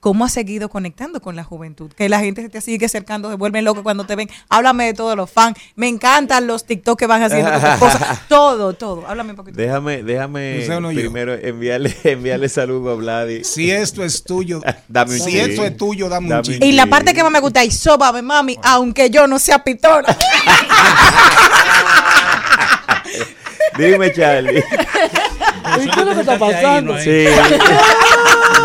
¿Cómo has seguido conectando con la juventud? Que la gente se te sigue acercando, se vuelven locos cuando te ven. Háblame de todos los fans. Me encantan los TikTok que van haciendo cosas. Todo, todo. Háblame un poquito. Déjame, déjame no primero enviarle, enviarle saludo a Vladi. Si esto es tuyo, Dame un si esto es tuyo, dame, Dame un chin. Y la parte que más me gusta es sóbame, mami, aunque yo no sea pitora. Dime, Charlie. ¿Y qué es lo que está pasando? Sí.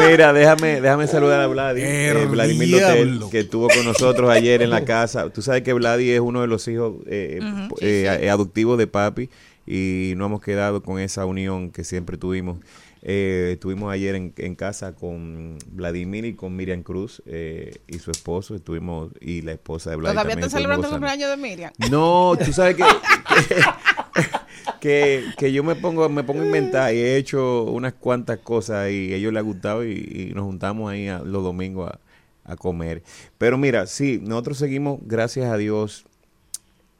Mira, déjame, déjame saludar a Vladi, eh, Vladimir. Lotel, que estuvo con nosotros ayer en la casa. Tú sabes que Vladi es uno de los hijos eh, eh, Sí, sí. eh, adoptivos de papi y no hemos quedado con esa unión que siempre tuvimos. Eh, estuvimos ayer en, en casa con Vladimir y con Miriam Cruz eh, y su esposo. Estuvimos y la esposa de Vladi. ¿Todavía están celebrando el cumpleaños de Miriam? No, tú sabes que, que, que yo me pongo, me pongo a inventar y he hecho unas cuantas cosas y a ellos les ha gustado y, y nos juntamos ahí a- los domingos a, a comer. Pero mira, sí, nosotros seguimos, gracias a Dios,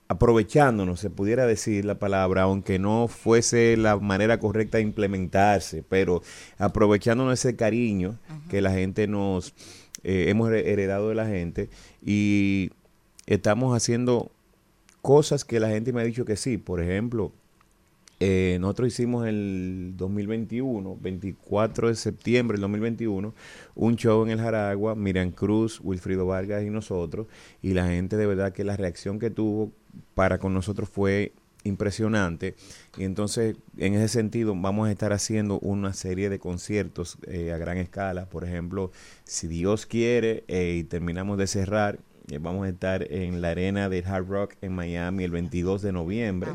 aprovechándonos, se pudiera decir la palabra, aunque no fuese la manera correcta de implementarse, pero aprovechándonos ese cariño que la gente nos eh, hemos heredado de la gente y estamos haciendo cosas que la gente me ha dicho que sí. Por ejemplo, eh, nosotros hicimos el 2021, 24 de septiembre del 2021, un show en el Jaragua, Miriam Cruz, Wilfrido Vargas y nosotros, y la gente de verdad que la reacción que tuvo para con nosotros fue impresionante. Y entonces, en ese sentido, vamos a estar haciendo una serie de conciertos eh, a gran escala. Por ejemplo, si Dios quiere eh, y terminamos de cerrar, vamos a estar en la arena del Hard Rock en Miami el 22 de noviembre.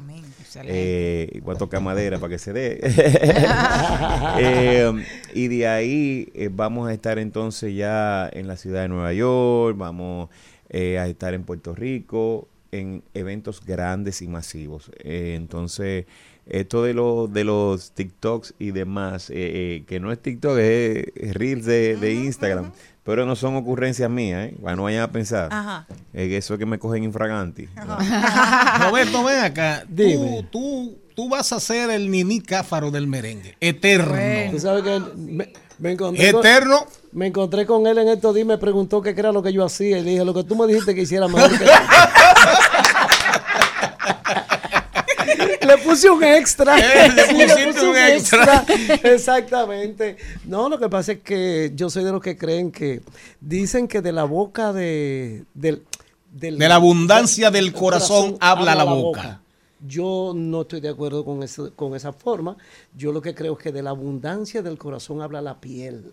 Eh, voy a tocar madera para que se dé. Eh, y de ahí eh, vamos a estar entonces ya en la ciudad de Nueva York, vamos eh, a estar en Puerto Rico, en eventos grandes y masivos. Eh, entonces, esto de, los de los TikToks y demás, eh, eh, que no es TikTok, es, Reels de, de Instagram, pero no son ocurrencias mías, ¿eh? Para no vayan a pensar. Ajá. Que eso es que me cogen infraganti. Roberto, ven acá. Tú, Dime. tú, tú vas a ser el Nini Cáfaro del merengue. Eterno. Tú sabes que me, me encontré Eterno. Con, me encontré con él en estos días y me preguntó qué era lo que yo hacía. Y le dije, lo que tú me dijiste que hiciera mejor que Le puse un extra. Eh, le Sí, pusiste puse un extra. Exactamente. No, lo que pasa es que yo soy de los que creen que dicen que de la boca de del, del- De la abundancia del corazón habla la boca. Yo no estoy de acuerdo con, ese- con esa forma. Yo lo que creo es que de la abundancia del corazón habla la piel.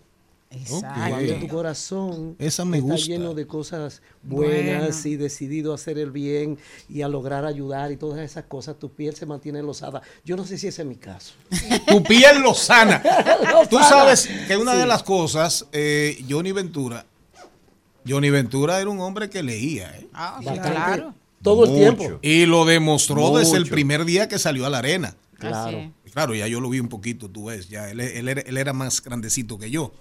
Cuando tu corazón Esa me está gusta. lleno de cosas buenas Bueno. y decidido a hacer el bien y a lograr ayudar y todas esas cosas, tu piel se mantiene losada. Yo no sé si ese es mi caso. Tu piel lo sana. Lo Tú sabes que una de las cosas, eh, Johnny Ventura, Johnny Ventura era un hombre que leía. ¿eh? Ah, claro. Todo el Mucho. tiempo. Y lo demostró desde el primer día que salió a la arena. Claro. Claro, ya yo lo vi un poquito, tú ves, ya él, él era, él era más grandecito que yo.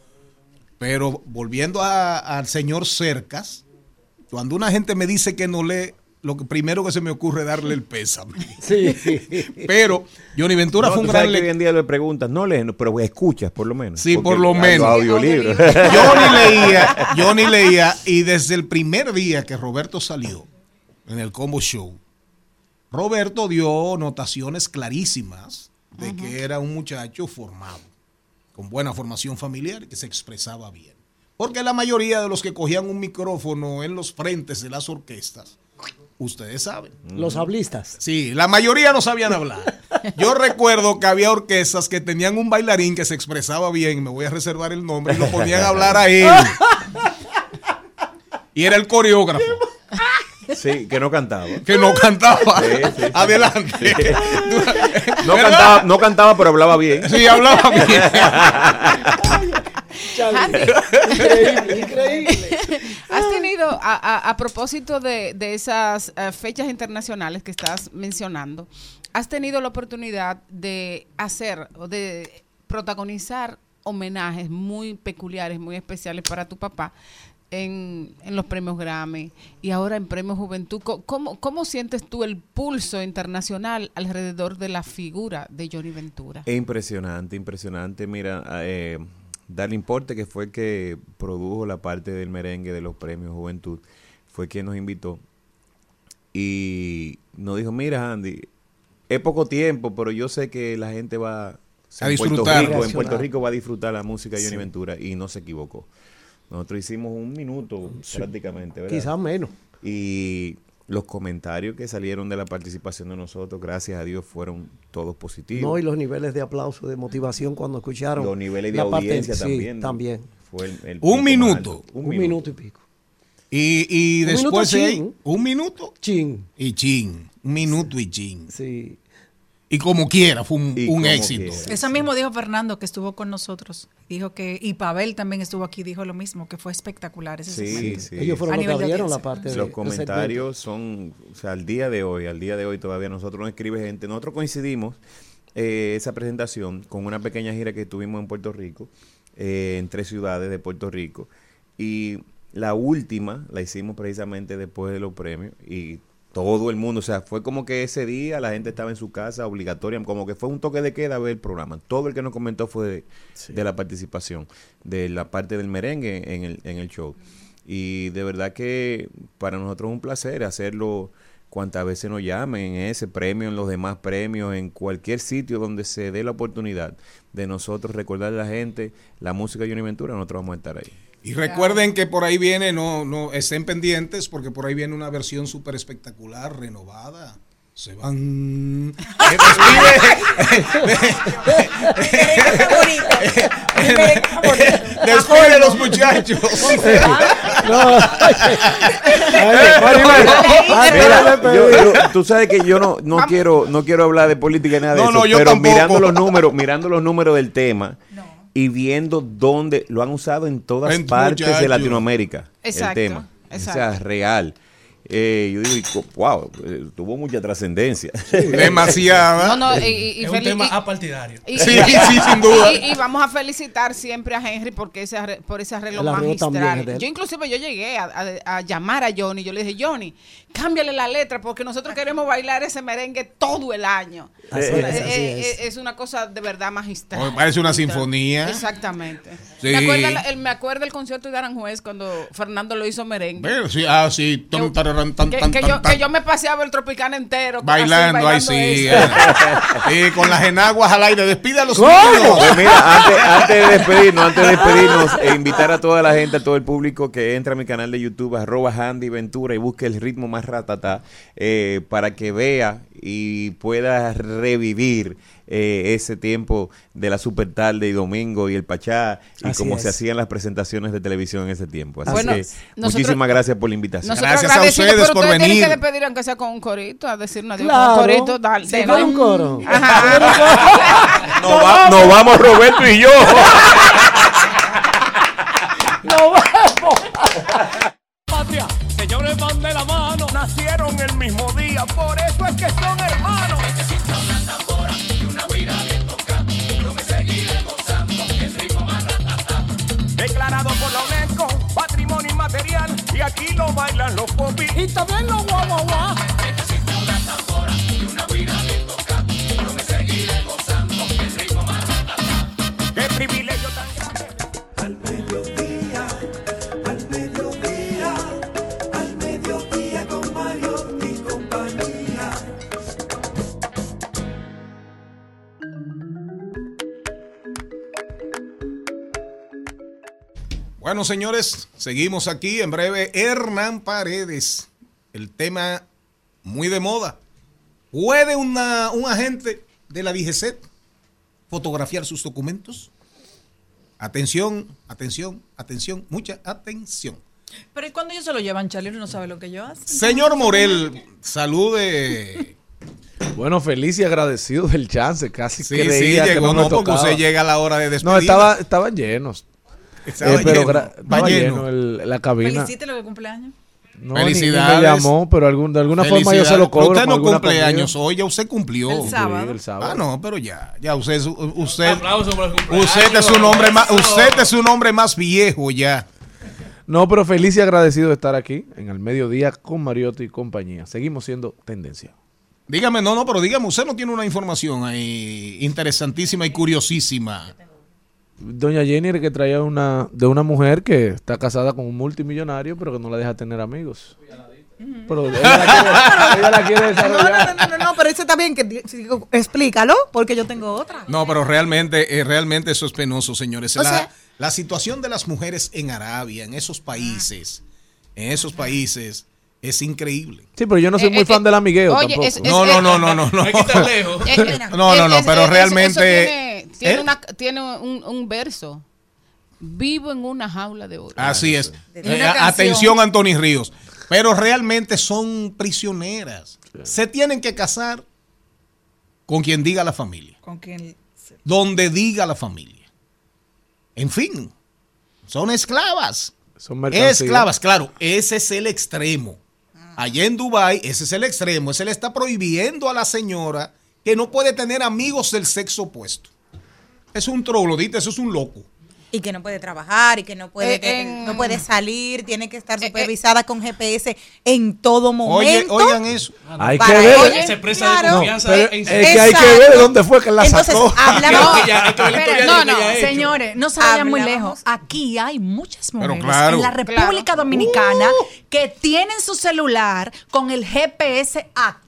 Pero volviendo al señor Cercas, cuando una gente me dice que no lee, lo que primero que se me ocurre es darle el pésame. Sí. Pero Johnny Ventura No, fue un gran que hoy lector. en día le preguntas, no lees, pero escuchas por lo menos. Sí, por lo menos. los audiolibros. Johnny leía, Johnny leía y desde el primer día que Roberto salió en el Combo Show, Roberto dio notaciones clarísimas de que era un muchacho formado, con buena formación familiar y que se expresaba bien. Porque la mayoría de los que cogían un micrófono en los frentes de las orquestas, ustedes saben. Los hablistas. Sí, la mayoría no sabían hablar. Yo recuerdo que había orquestas que tenían un bailarín que se expresaba bien, me voy a reservar el nombre, y lo ponían a hablar a él. Y era el coreógrafo, Sí, que no cantaba. que no cantaba. Sí, sí, sí. Adelante. No cantaba, no cantaba, pero hablaba bien. Sí, hablaba bien. Increíble, increíble. Has tenido, a, a- a propósito de, de esas eh, fechas internacionales que estás mencionando, has tenido la oportunidad de hacer o de protagonizar homenajes muy peculiares, muy especiales para tu papá en, en los premios Grammy y ahora en Premios Juventud. ¿Cómo, ¿Cómo sientes tú el pulso internacional alrededor de la figura de Johnny Ventura? Es impresionante, impresionante. Mira, eh, Darle Importe, que fue el que produjo la parte del merengue de los premios Juventud, fue quien nos invitó. Y nos dijo, mira Andy, es poco tiempo, pero yo sé que la gente va A en Puerto disfrutar. Rico, en Puerto. Rico va a disfrutar la música de Johnny Sí. Ventura y no se equivocó. Nosotros hicimos un minuto prácticamente, ¿verdad? Quizás menos. Y los comentarios que salieron de la participación de nosotros, gracias a Dios, fueron todos positivos. No, y los niveles de aplauso, de motivación cuando escucharon. Los niveles de la parte- audiencia sí, también. también. Fue el- el Un minuto. Un, minuto y pico. Y, y Un después minuto un minuto Chin. y chin. Un minuto y chin. Sí. Y como quiera, fue un, éxito. quiera. Eso mismo dijo Fernando, que estuvo con nosotros. Dijo que, y Pavel también estuvo aquí, dijo lo mismo, que fue espectacular ese Sí, segmento. sí. Ellos fueron los que abrieron la parte de Los comentarios son, o sea, al día de hoy, al día de hoy todavía nosotros nos escribe gente. Nosotros coincidimos eh, esa presentación con una pequeña gira que tuvimos en Puerto Rico, eh, en tres ciudades de Puerto Rico. Y la última la hicimos precisamente después de los premios y todo el mundo, o sea, fue como que ese día la gente estaba en su casa obligatoria, como que fue un toque de queda ver el programa. Todo el que nos comentó fue de, de la participación, de la parte del merengue en el, en el show. Y de verdad que para nosotros es un placer hacerlo cuantas veces nos llamen, en ese premio, en los demás premios, en cualquier sitio donde se dé la oportunidad de nosotros recordarle a la gente la música de Johnny Ventura, nosotros vamos a estar ahí. Y recuerden que por ahí viene, no, no estén pendientes, porque por ahí viene una versión súper espectacular, renovada. Se van. Después de los muchachos. Mira, yo- yo- tú sabes que yo no, no quiero no quiero hablar de política ni nada de No, eso, no, yo pero tampoco. mirando los números, mirando los números del tema y viendo dónde lo han usado en todas En partes de. Latinoamérica Exacto, el tema, exacto. o sea, real. Eh, yo digo, wow, eh, tuvo mucha trascendencia. Demasiada. No, no, y, Es un tema y- apartidario. y- Sí, sí, sin duda. Y, y vamos a felicitar siempre a Henry porque ese arre- por ese arreglo magistral. Yo inclusive yo llegué a, a- a llamar a Johnny, yo le dije, Johnny, cámbiale la letra porque nosotros queremos bailar ese merengue todo el año. Así Eh, es, así eh, es. es una cosa de verdad magistral. Parece una sinfonía. Exactamente. Sí. Me, acuerdo el, me acuerdo el concierto de Aranjuez cuando Fernando lo hizo merengue. Ve, sí, ah, sí. Tan, Que, tan, que tan, yo, tan. que yo me paseaba el Tropicana entero. así, Bailando, ahí sí. eh. Sí, con las enaguas al aire. Despide a los Pues mira, antes, antes de despedirnos, antes de despedirnos, e invitar a toda la gente, a todo el público que entre a mi canal de YouTube, arroba Handy Ventura y busque el ritmo más ratata, eh, para que vea y pueda revivir eh, ese tiempo de la super tarde y domingo y el Pachá y Así cómo es. se hacían las presentaciones de televisión en ese tiempo. Así Bueno, que nosotros- muchísimas gracias por la invitación. Gracias a ustedes pero por ustedes venir. Tienen que despedir aunque sea con un corito, a decirnos adiós Claro. un corito. Dale, Sí, con un coro. Ajá. Nos, va- nos vamos Roberto y yo. ¡Nos vemos! Patria, señores van de la mano, nacieron el mismo día, por eso es que son hermanos. Aquí lo bailan los popis y también los guaguaguá. Bueno, señores, seguimos aquí. En breve, Hernán Paredes. El tema muy de moda. ¿Puede una, un agente de la DGCET fotografiar sus documentos? Atención, atención, atención, mucha atención. Pero ¿y cuando ellos se lo llevan, Charlie? Uno no sabe lo que ellos hacen. Señor Morel, salude. Bueno, feliz y agradecido del chance. Casi Sí, creía sí, que llegó, no me no, porque usted llega a la hora de despedir. No, estaba, estaban llenos. Eh, pero gra- va lleno. lleno el- la cabina. Felicítelo de cumpleaños. No, ni- ni Felicidades. me llamó, pero algún, de alguna forma yo se Felicidades. lo cobro. Pero usted con no alguna cumple comida. años hoy, ya usted cumplió. El sábado. el sábado. Ah, no, pero ya, ya usted, es- usted, Aplauso por el cumpleaños. usted es un hombre más, usted es un hombre más viejo ya. No, pero feliz y agradecido de estar aquí en el mediodía con Mariotti y compañía. Seguimos siendo tendencia. Dígame, no, no, pero dígame, usted no tiene una información ahí interesantísima y curiosísima. Doña Jenny era que traía una de una mujer que está casada con un multimillonario, pero que no la deja tener amigos. Pero ella la quiere, ella la quiere No, desarrollar. no, no, no, no, pero eso está bien. Que, explícalo, porque yo tengo otra. No, pero realmente, eh, realmente eso es penoso, señores. O la, sea- la situación de las mujeres en Arabia, en esos países, en esos países, es increíble. Sí, pero yo no soy Eh, muy eh, fan del amigueo oye, tampoco. es- es- No, no, no, no, no, no. No hay que estar lejos. Eh, No, no, pero es- realmente- tiene, ¿Eh? una- tiene un, un verso. Vivo en una jaula de oro. Así es. Eh, atención, Anthony Ríos. Pero realmente son prisioneras. Se tienen que casar con quien diga la familia. Con quien Donde diga la familia. En fin, son esclavas. Son. Esclavas, claro, ese es el extremo. Allá en Dubai, ese es el extremo. Ese le está prohibiendo a la señora que no puede tener amigos del sexo opuesto. Es un troglodita, eso es un loco. y que no puede trabajar y que no puede, Eh, en- no puede salir, tiene que estar supervisada con GPS en todo Oye, momento. oigan eso. Hay que ver. ella, Se claro. de confianza. Pero en- es que hay que ver de dónde fue que la Entonces, sacó. hablamos- Que ya- que no, no, señores, no se vayan muy lejos. Aquí hay muchas mujeres claro. en la República Dominicana que tienen su celular con el GPS activo.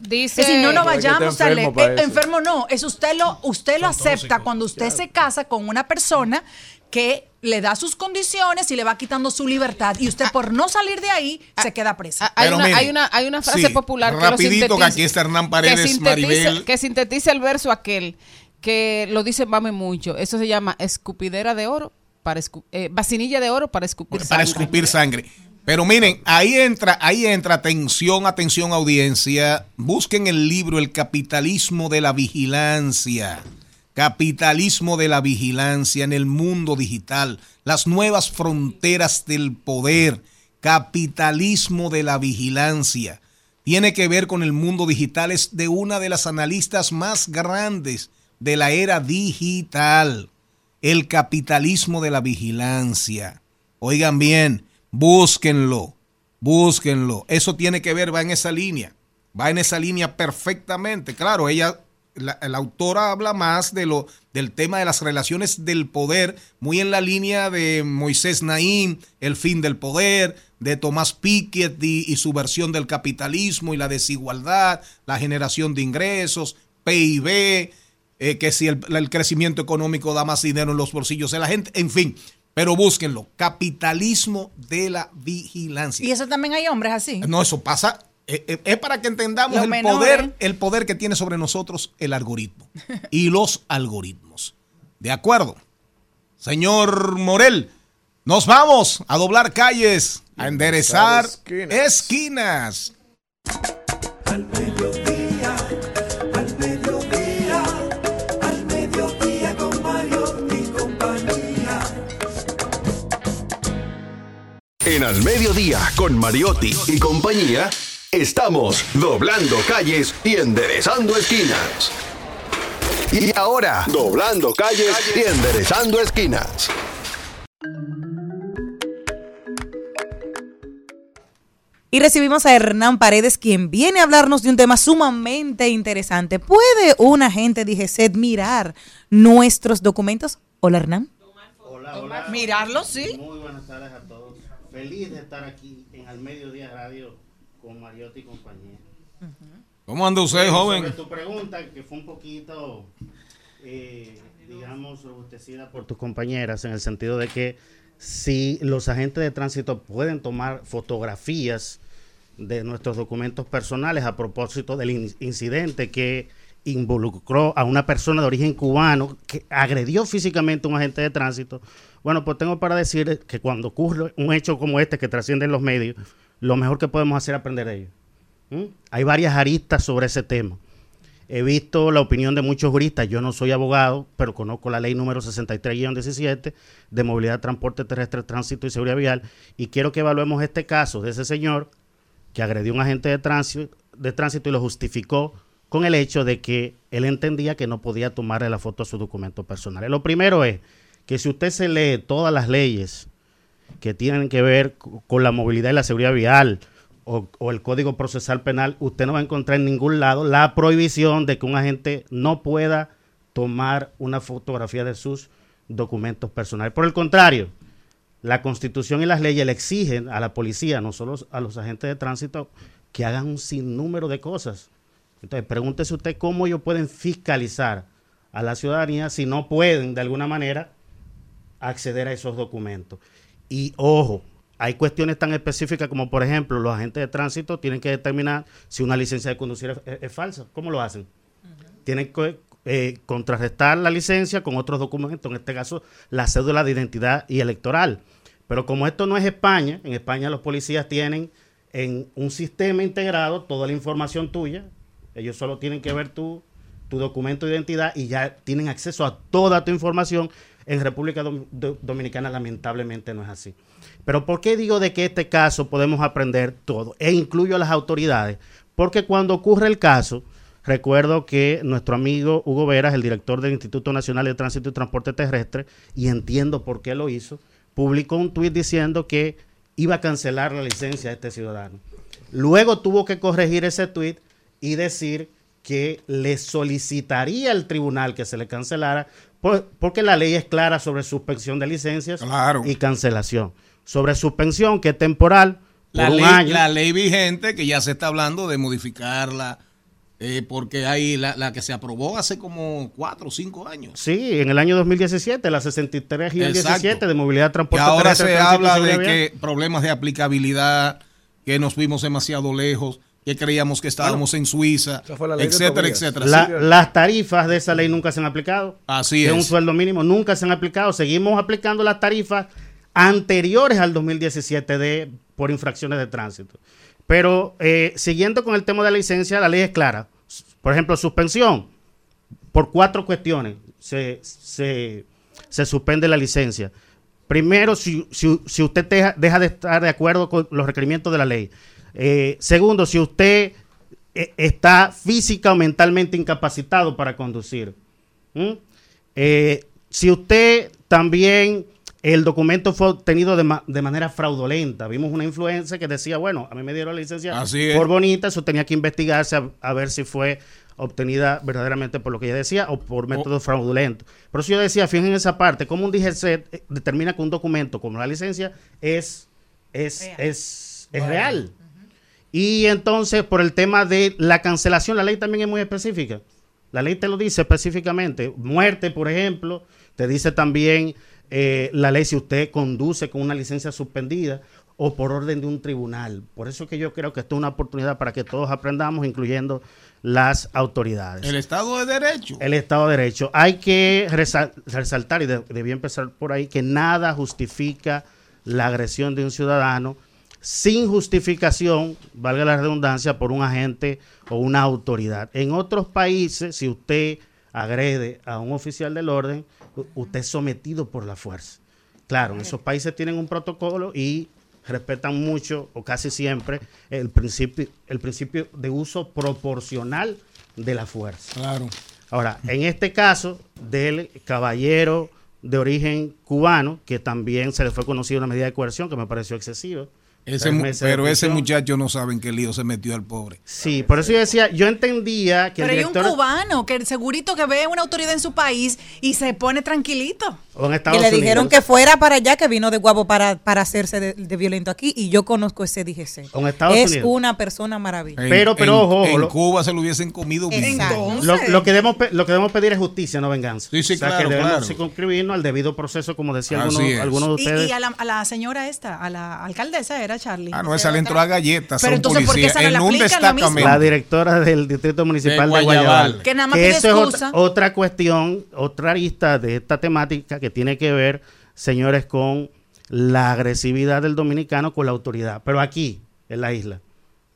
Dice- es decir, no nos vayamos a enfermo eh, eso. enfermo no, es usted lo usted lo acepta cuando usted se casa con una persona que le da sus condiciones y le va quitando su libertad y usted por no salir de ahí se queda presa. Ah, Hay una, mire, hay, una, hay una frase sí, popular que rapidito, lo que sintetiza, aquí está Hernán Paredes, que sintetiza, Maribel. que sintetiza el verso aquel que lo dice Mame mucho. Eso se llama escupidera de oro para escu- eh, vacinilla de oro para escupir para sangre. escupir sangre. Pero miren, ahí entra, ahí entra, atención, atención audiencia, busquen el libro El capitalismo de la vigilancia. Capitalismo de la vigilancia en el mundo digital, las nuevas fronteras del poder, capitalismo de la vigilancia. Tiene que ver con el mundo digital, es de una de las analistas más grandes de la era digital. El capitalismo de la vigilancia. Oigan bien, búsquenlo, búsquenlo. Eso tiene que ver, va en esa línea, va en esa línea perfectamente. Claro, ella, la, la autora habla más de lo, del tema de las relaciones del poder, muy en la línea de Moisés Naim, el fin del poder, de Tomás Piketty y su versión del capitalismo y la desigualdad, la generación de ingresos, PIB, eh, que si el, el crecimiento económico da más dinero en los bolsillos de la gente, en fin. Pero búsquenlo, capitalismo de la vigilancia. Y eso también hay hombres así. No, eso pasa. eh, eh, es para que entendamos Los el menores. poder, el poder que tiene sobre nosotros el algoritmo y los algoritmos. ¿De acuerdo? Señor Morel, nos vamos a doblar calles, a enderezar esquinas. En Al Mediodía, con Mariotti y compañía, estamos doblando calles y enderezando esquinas. Y ahora, doblando calles y enderezando esquinas. Y recibimos a Hernán Paredes, quien viene a hablarnos de un tema sumamente interesante. ¿Puede un agente de DGCET mirar nuestros documentos? Hola, Hernán. Hola, hola. Mirarlo, sí. Muy buenas tardes a todos. Feliz de estar aquí en Al Mediodía Radio con Mariotti y compañía. ¿Cómo anda usted, Sobre joven? tu pregunta, que fue un poquito, eh, digamos, robustecida por tus compañeras, en el sentido de que si los agentes de tránsito pueden tomar fotografías de nuestros documentos personales a propósito del in- incidente que involucró a una persona de origen cubano que agredió físicamente a un agente de tránsito. Bueno, pues tengo para decir que cuando ocurre un hecho como este que trasciende en los medios, lo mejor que podemos hacer es aprender de ello. ¿Mm? Hay varias aristas sobre ese tema. He visto la opinión de muchos juristas, yo no soy abogado, pero conozco la ley número 63-17 de movilidad, transporte terrestre, tránsito y seguridad vial, y quiero que evaluemos este caso de ese señor que agredió a un agente de tránsito y lo justificó con el hecho de que él entendía que no podía tomarle la foto a su documento personal. Lo primero es que si usted se lee todas las leyes que tienen que ver co- con la movilidad y la seguridad vial o, o el Código Procesal Penal, usted no va a encontrar en ningún lado la prohibición de que un agente no pueda tomar una fotografía de sus documentos personales. Por el contrario, la Constitución y las leyes le exigen a la policía, no solo a los agentes de tránsito, que hagan un sinnúmero de cosas. Entonces, pregúntese usted cómo ellos pueden fiscalizar a la ciudadanía si no pueden, de alguna manera, acceder a esos documentos. Y ojo, hay cuestiones tan específicas como, por ejemplo, los agentes de tránsito tienen que determinar si una licencia de conducir es, es- es falsa. ¿Cómo lo hacen? Tienen que eh, contrarrestar la licencia con otros documentos, en este caso la cédula de identidad y electoral. Pero como esto no es España, en España los policías tienen en un sistema integrado toda la información tuya. Ellos solo tienen que ver tu, documento de identidad y ya tienen acceso a toda tu información. En República Dom- Do- Dominicana lamentablemente no es así. Pero ¿por qué digo de que este caso podemos aprender todo? E incluyo a las autoridades. Porque cuando ocurre el caso, recuerdo que nuestro amigo Hugo Veras, el director del Instituto Nacional de Tránsito y Transporte Terrestre, y entiendo por qué lo hizo, publicó un tuit diciendo que iba a cancelar la licencia de este ciudadano. Luego tuvo que corregir ese tuit y decir que le solicitaría al tribunal que se le cancelara, por- porque la ley es clara sobre suspensión de licencias y cancelación. Sobre suspensión, que es temporal, por La un ley, año. la ley vigente que ya se está hablando de modificarla, eh, porque hay la, la que se aprobó hace como cuatro o cinco años. Sí, en el año 2017, la 63 y el Exacto. 17 de movilidad, transporte ahora se habla de que problemas de aplicabilidad, que nos fuimos demasiado lejos, que creíamos que estábamos en Suiza, de etcétera, etcétera. La- las tarifas de esa ley nunca se han aplicado. Así Que un es. sueldo mínimo nunca se han aplicado. Seguimos aplicando las tarifas anteriores al 2017 de, por infracciones de tránsito. Pero eh, siguiendo con el tema de la licencia, la ley es clara. Por ejemplo, suspensión por cuatro cuestiones se, se, se suspende la licencia. Primero, si, si- si usted deja, deja de estar de acuerdo con los requerimientos de la ley. Eh, segundo, si usted eh, está física o mentalmente incapacitado para conducir. ¿Mm? Eh, si usted también el documento fue obtenido de, ma- de manera fraudulenta, vimos una influencia que decía, bueno, a mí me dieron la licencia Así por bonita, eso tenía que investigarse a, a ver si fue obtenida verdaderamente por lo que ella decía o por método fraudulento. Por eso yo decía, fíjense en esa parte, cómo un DGC determina que un documento como la licencia es, es, es, es real. Y entonces, por el tema de la cancelación, la ley también es muy específica. La ley te lo dice específicamente. Muerte, por ejemplo, te dice también eh, la ley si usted conduce con una licencia suspendida o por orden de un tribunal. Por eso que yo creo que esto es una oportunidad para que todos aprendamos, incluyendo las autoridades. El Estado de Derecho. El Estado de Derecho. Hay que resal- resaltar, y de- debí empezar por ahí, que nada justifica la agresión de un ciudadano sin justificación, valga la redundancia, por un agente o una autoridad. En otros países, si usted agrede a un oficial del orden, usted es sometido por la fuerza. Claro, en esos países tienen un protocolo y respetan mucho o casi siempre el principio, el principio de uso proporcional de la fuerza. Claro. Ahora, en este caso del caballero de origen cubano, que también se le fue conocida una medida de coerción que me pareció excesiva. Ese pero ese muchacho no sabe en qué lío se metió el pobre. Sí, por eso yo decía, yo entendía que Pero el hay un cubano que segurito que ve una autoridad en su país y se pone tranquilito. O en Y Estados le dijeron Unidos, que fuera para allá, que vino de guapo para, para hacerse de, de violento aquí. Y yo conozco ese DGC. Con Estados es Unidos. una persona maravillosa. Pero- pero en, ojo, en lo- Cuba se lo hubiesen comido. Exacto. lo, lo que debemos, lo que debemos pedir es justicia, no venganza. Sí, sí, o sea, claro, que debemos claro. circunscribirnos al debido proceso, como decía algunos, de Y, ustedes. y a, la, a la señora esta, a la alcaldesa era Charlie. Ah, no, esa le entró a galletas Pero entonces, ¿por qué esa no en le un destacamento. La directora del Distrito Municipal De de Guayabal. Que nada más eso es otra cuestión, otra arista de esta temática que tiene que ver, señores, con la agresividad del dominicano con la autoridad. Pero aquí, en la isla.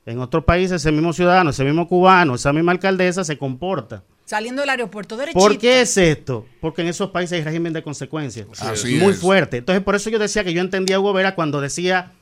En otros países, ese mismo ciudadano, ese mismo cubano, esa misma alcaldesa se comporta. Saliendo del aeropuerto derechito. ¿Por qué es esto? Porque en esos países hay régimen de consecuencias. Así muy es. fuerte. Entonces, por eso yo decía que yo entendía a Hugo Vera cuando decía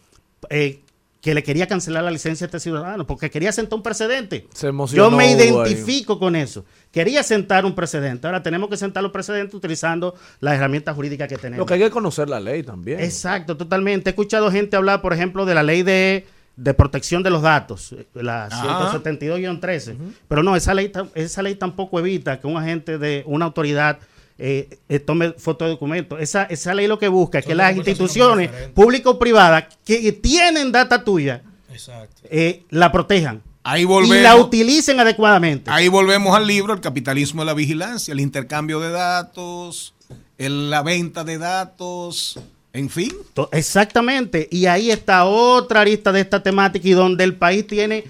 eh, que le quería cancelar la licencia a este ciudadano, porque quería sentar un precedente. Se emocionó Yo me identifico con eso. Quería sentar un precedente. Ahora tenemos que sentar los precedentes utilizando las herramientas jurídicas que tenemos. Lo que hay que conocer la ley también. Exacto, totalmente. He escuchado gente hablar, por ejemplo, de la ley de, de protección de los datos, la Ajá. 172-13. Pero no, esa ley, tam- esa ley tampoco evita que un agente de una autoridad eh, eh, tome foto de documentos. Esa, esa ley lo que busca es que las instituciones públicas o privadas que tienen data tuya Exacto. eh, la protejan Ahí y la utilicen adecuadamente. Ahí volvemos al libro, el capitalismo de la vigilancia, el intercambio de datos, el- la venta de datos, en fin. Exactamente. Y ahí está otra arista de esta temática y donde el país tiene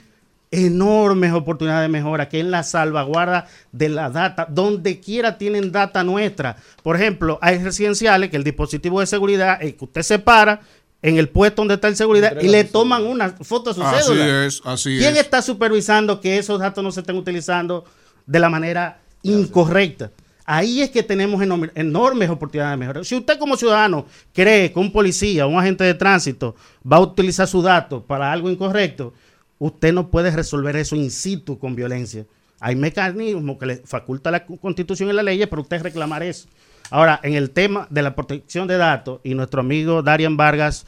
enormes oportunidades de mejora, que es la salvaguarda de la data. Donde quiera tienen data nuestra. Por ejemplo, hay residenciales que el dispositivo de seguridad es que usted se para en el puesto donde está el seguridad y le toman una foto a su Así cédula. es, así ¿Quién es. está supervisando que esos datos no se estén utilizando de la manera incorrecta? Ahí es que tenemos enorme- enormes oportunidades de mejora. Si usted como ciudadano cree que un policía o un agente de tránsito va a utilizar su dato para algo incorrecto, usted no puede resolver eso in situ con violencia. Hay mecanismos que le faculta la constitución y la ley para usted reclamar eso. Ahora, en el tema de la protección de datos, y nuestro amigo Darian Vargas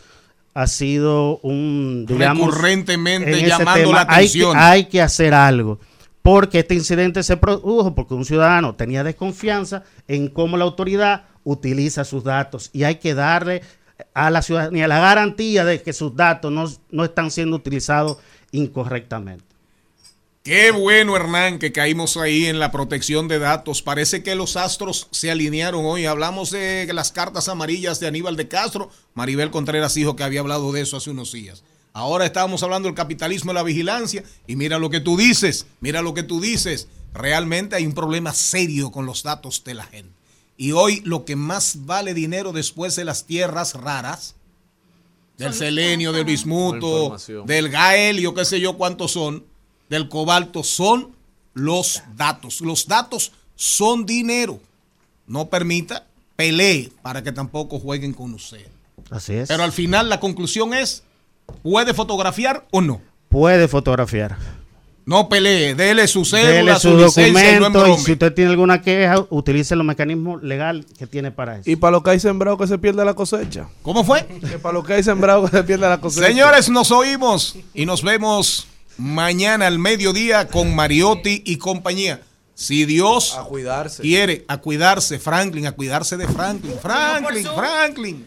ha sido un, digamos, Recurrentemente llamando la hay que- atención. hay que hacer algo. Porque este incidente se produjo porque un ciudadano tenía desconfianza en cómo la autoridad utiliza sus datos y hay que darle a la ciudadanía la garantía de que sus datos no, no están siendo utilizados incorrectamente. Qué bueno, Hernán, que caímos ahí en la protección de datos. Parece que los astros se alinearon hoy. Hablamos de las cartas amarillas de Aníbal de Castro. Maribel Contreras dijo que había hablado de eso hace unos días. Ahora estábamos hablando del capitalismo y la vigilancia. Y mira lo que tú dices, mira lo que tú dices. Realmente hay un problema serio con los datos de la gente. Y hoy lo que más vale dinero después de las tierras raras, del selenio, del bismuto, del gaelio, qué sé yo cuántos son, del cobalto, son los datos. Los datos son dinero. No permita, pelee para que tampoco jueguen con usted. Así es. Pero al final la conclusión es, ¿puede fotografiar o no? Puede fotografiar. No pelee, dele su Dele cédula, su su licencia y no documento y si usted tiene alguna queja, utilice los mecanismos legales que tiene para eso. Y para lo que hay sembrado que se pierda la cosecha. ¿Cómo fue? Que para lo que hay sembrado que se pierda la cosecha. Señores, nos oímos y nos vemos mañana al mediodía con Mariotti y compañía. Si Dios A cuidarse. quiere, a cuidarse, Franklin, a cuidarse de Franklin. Franklin, Franklin.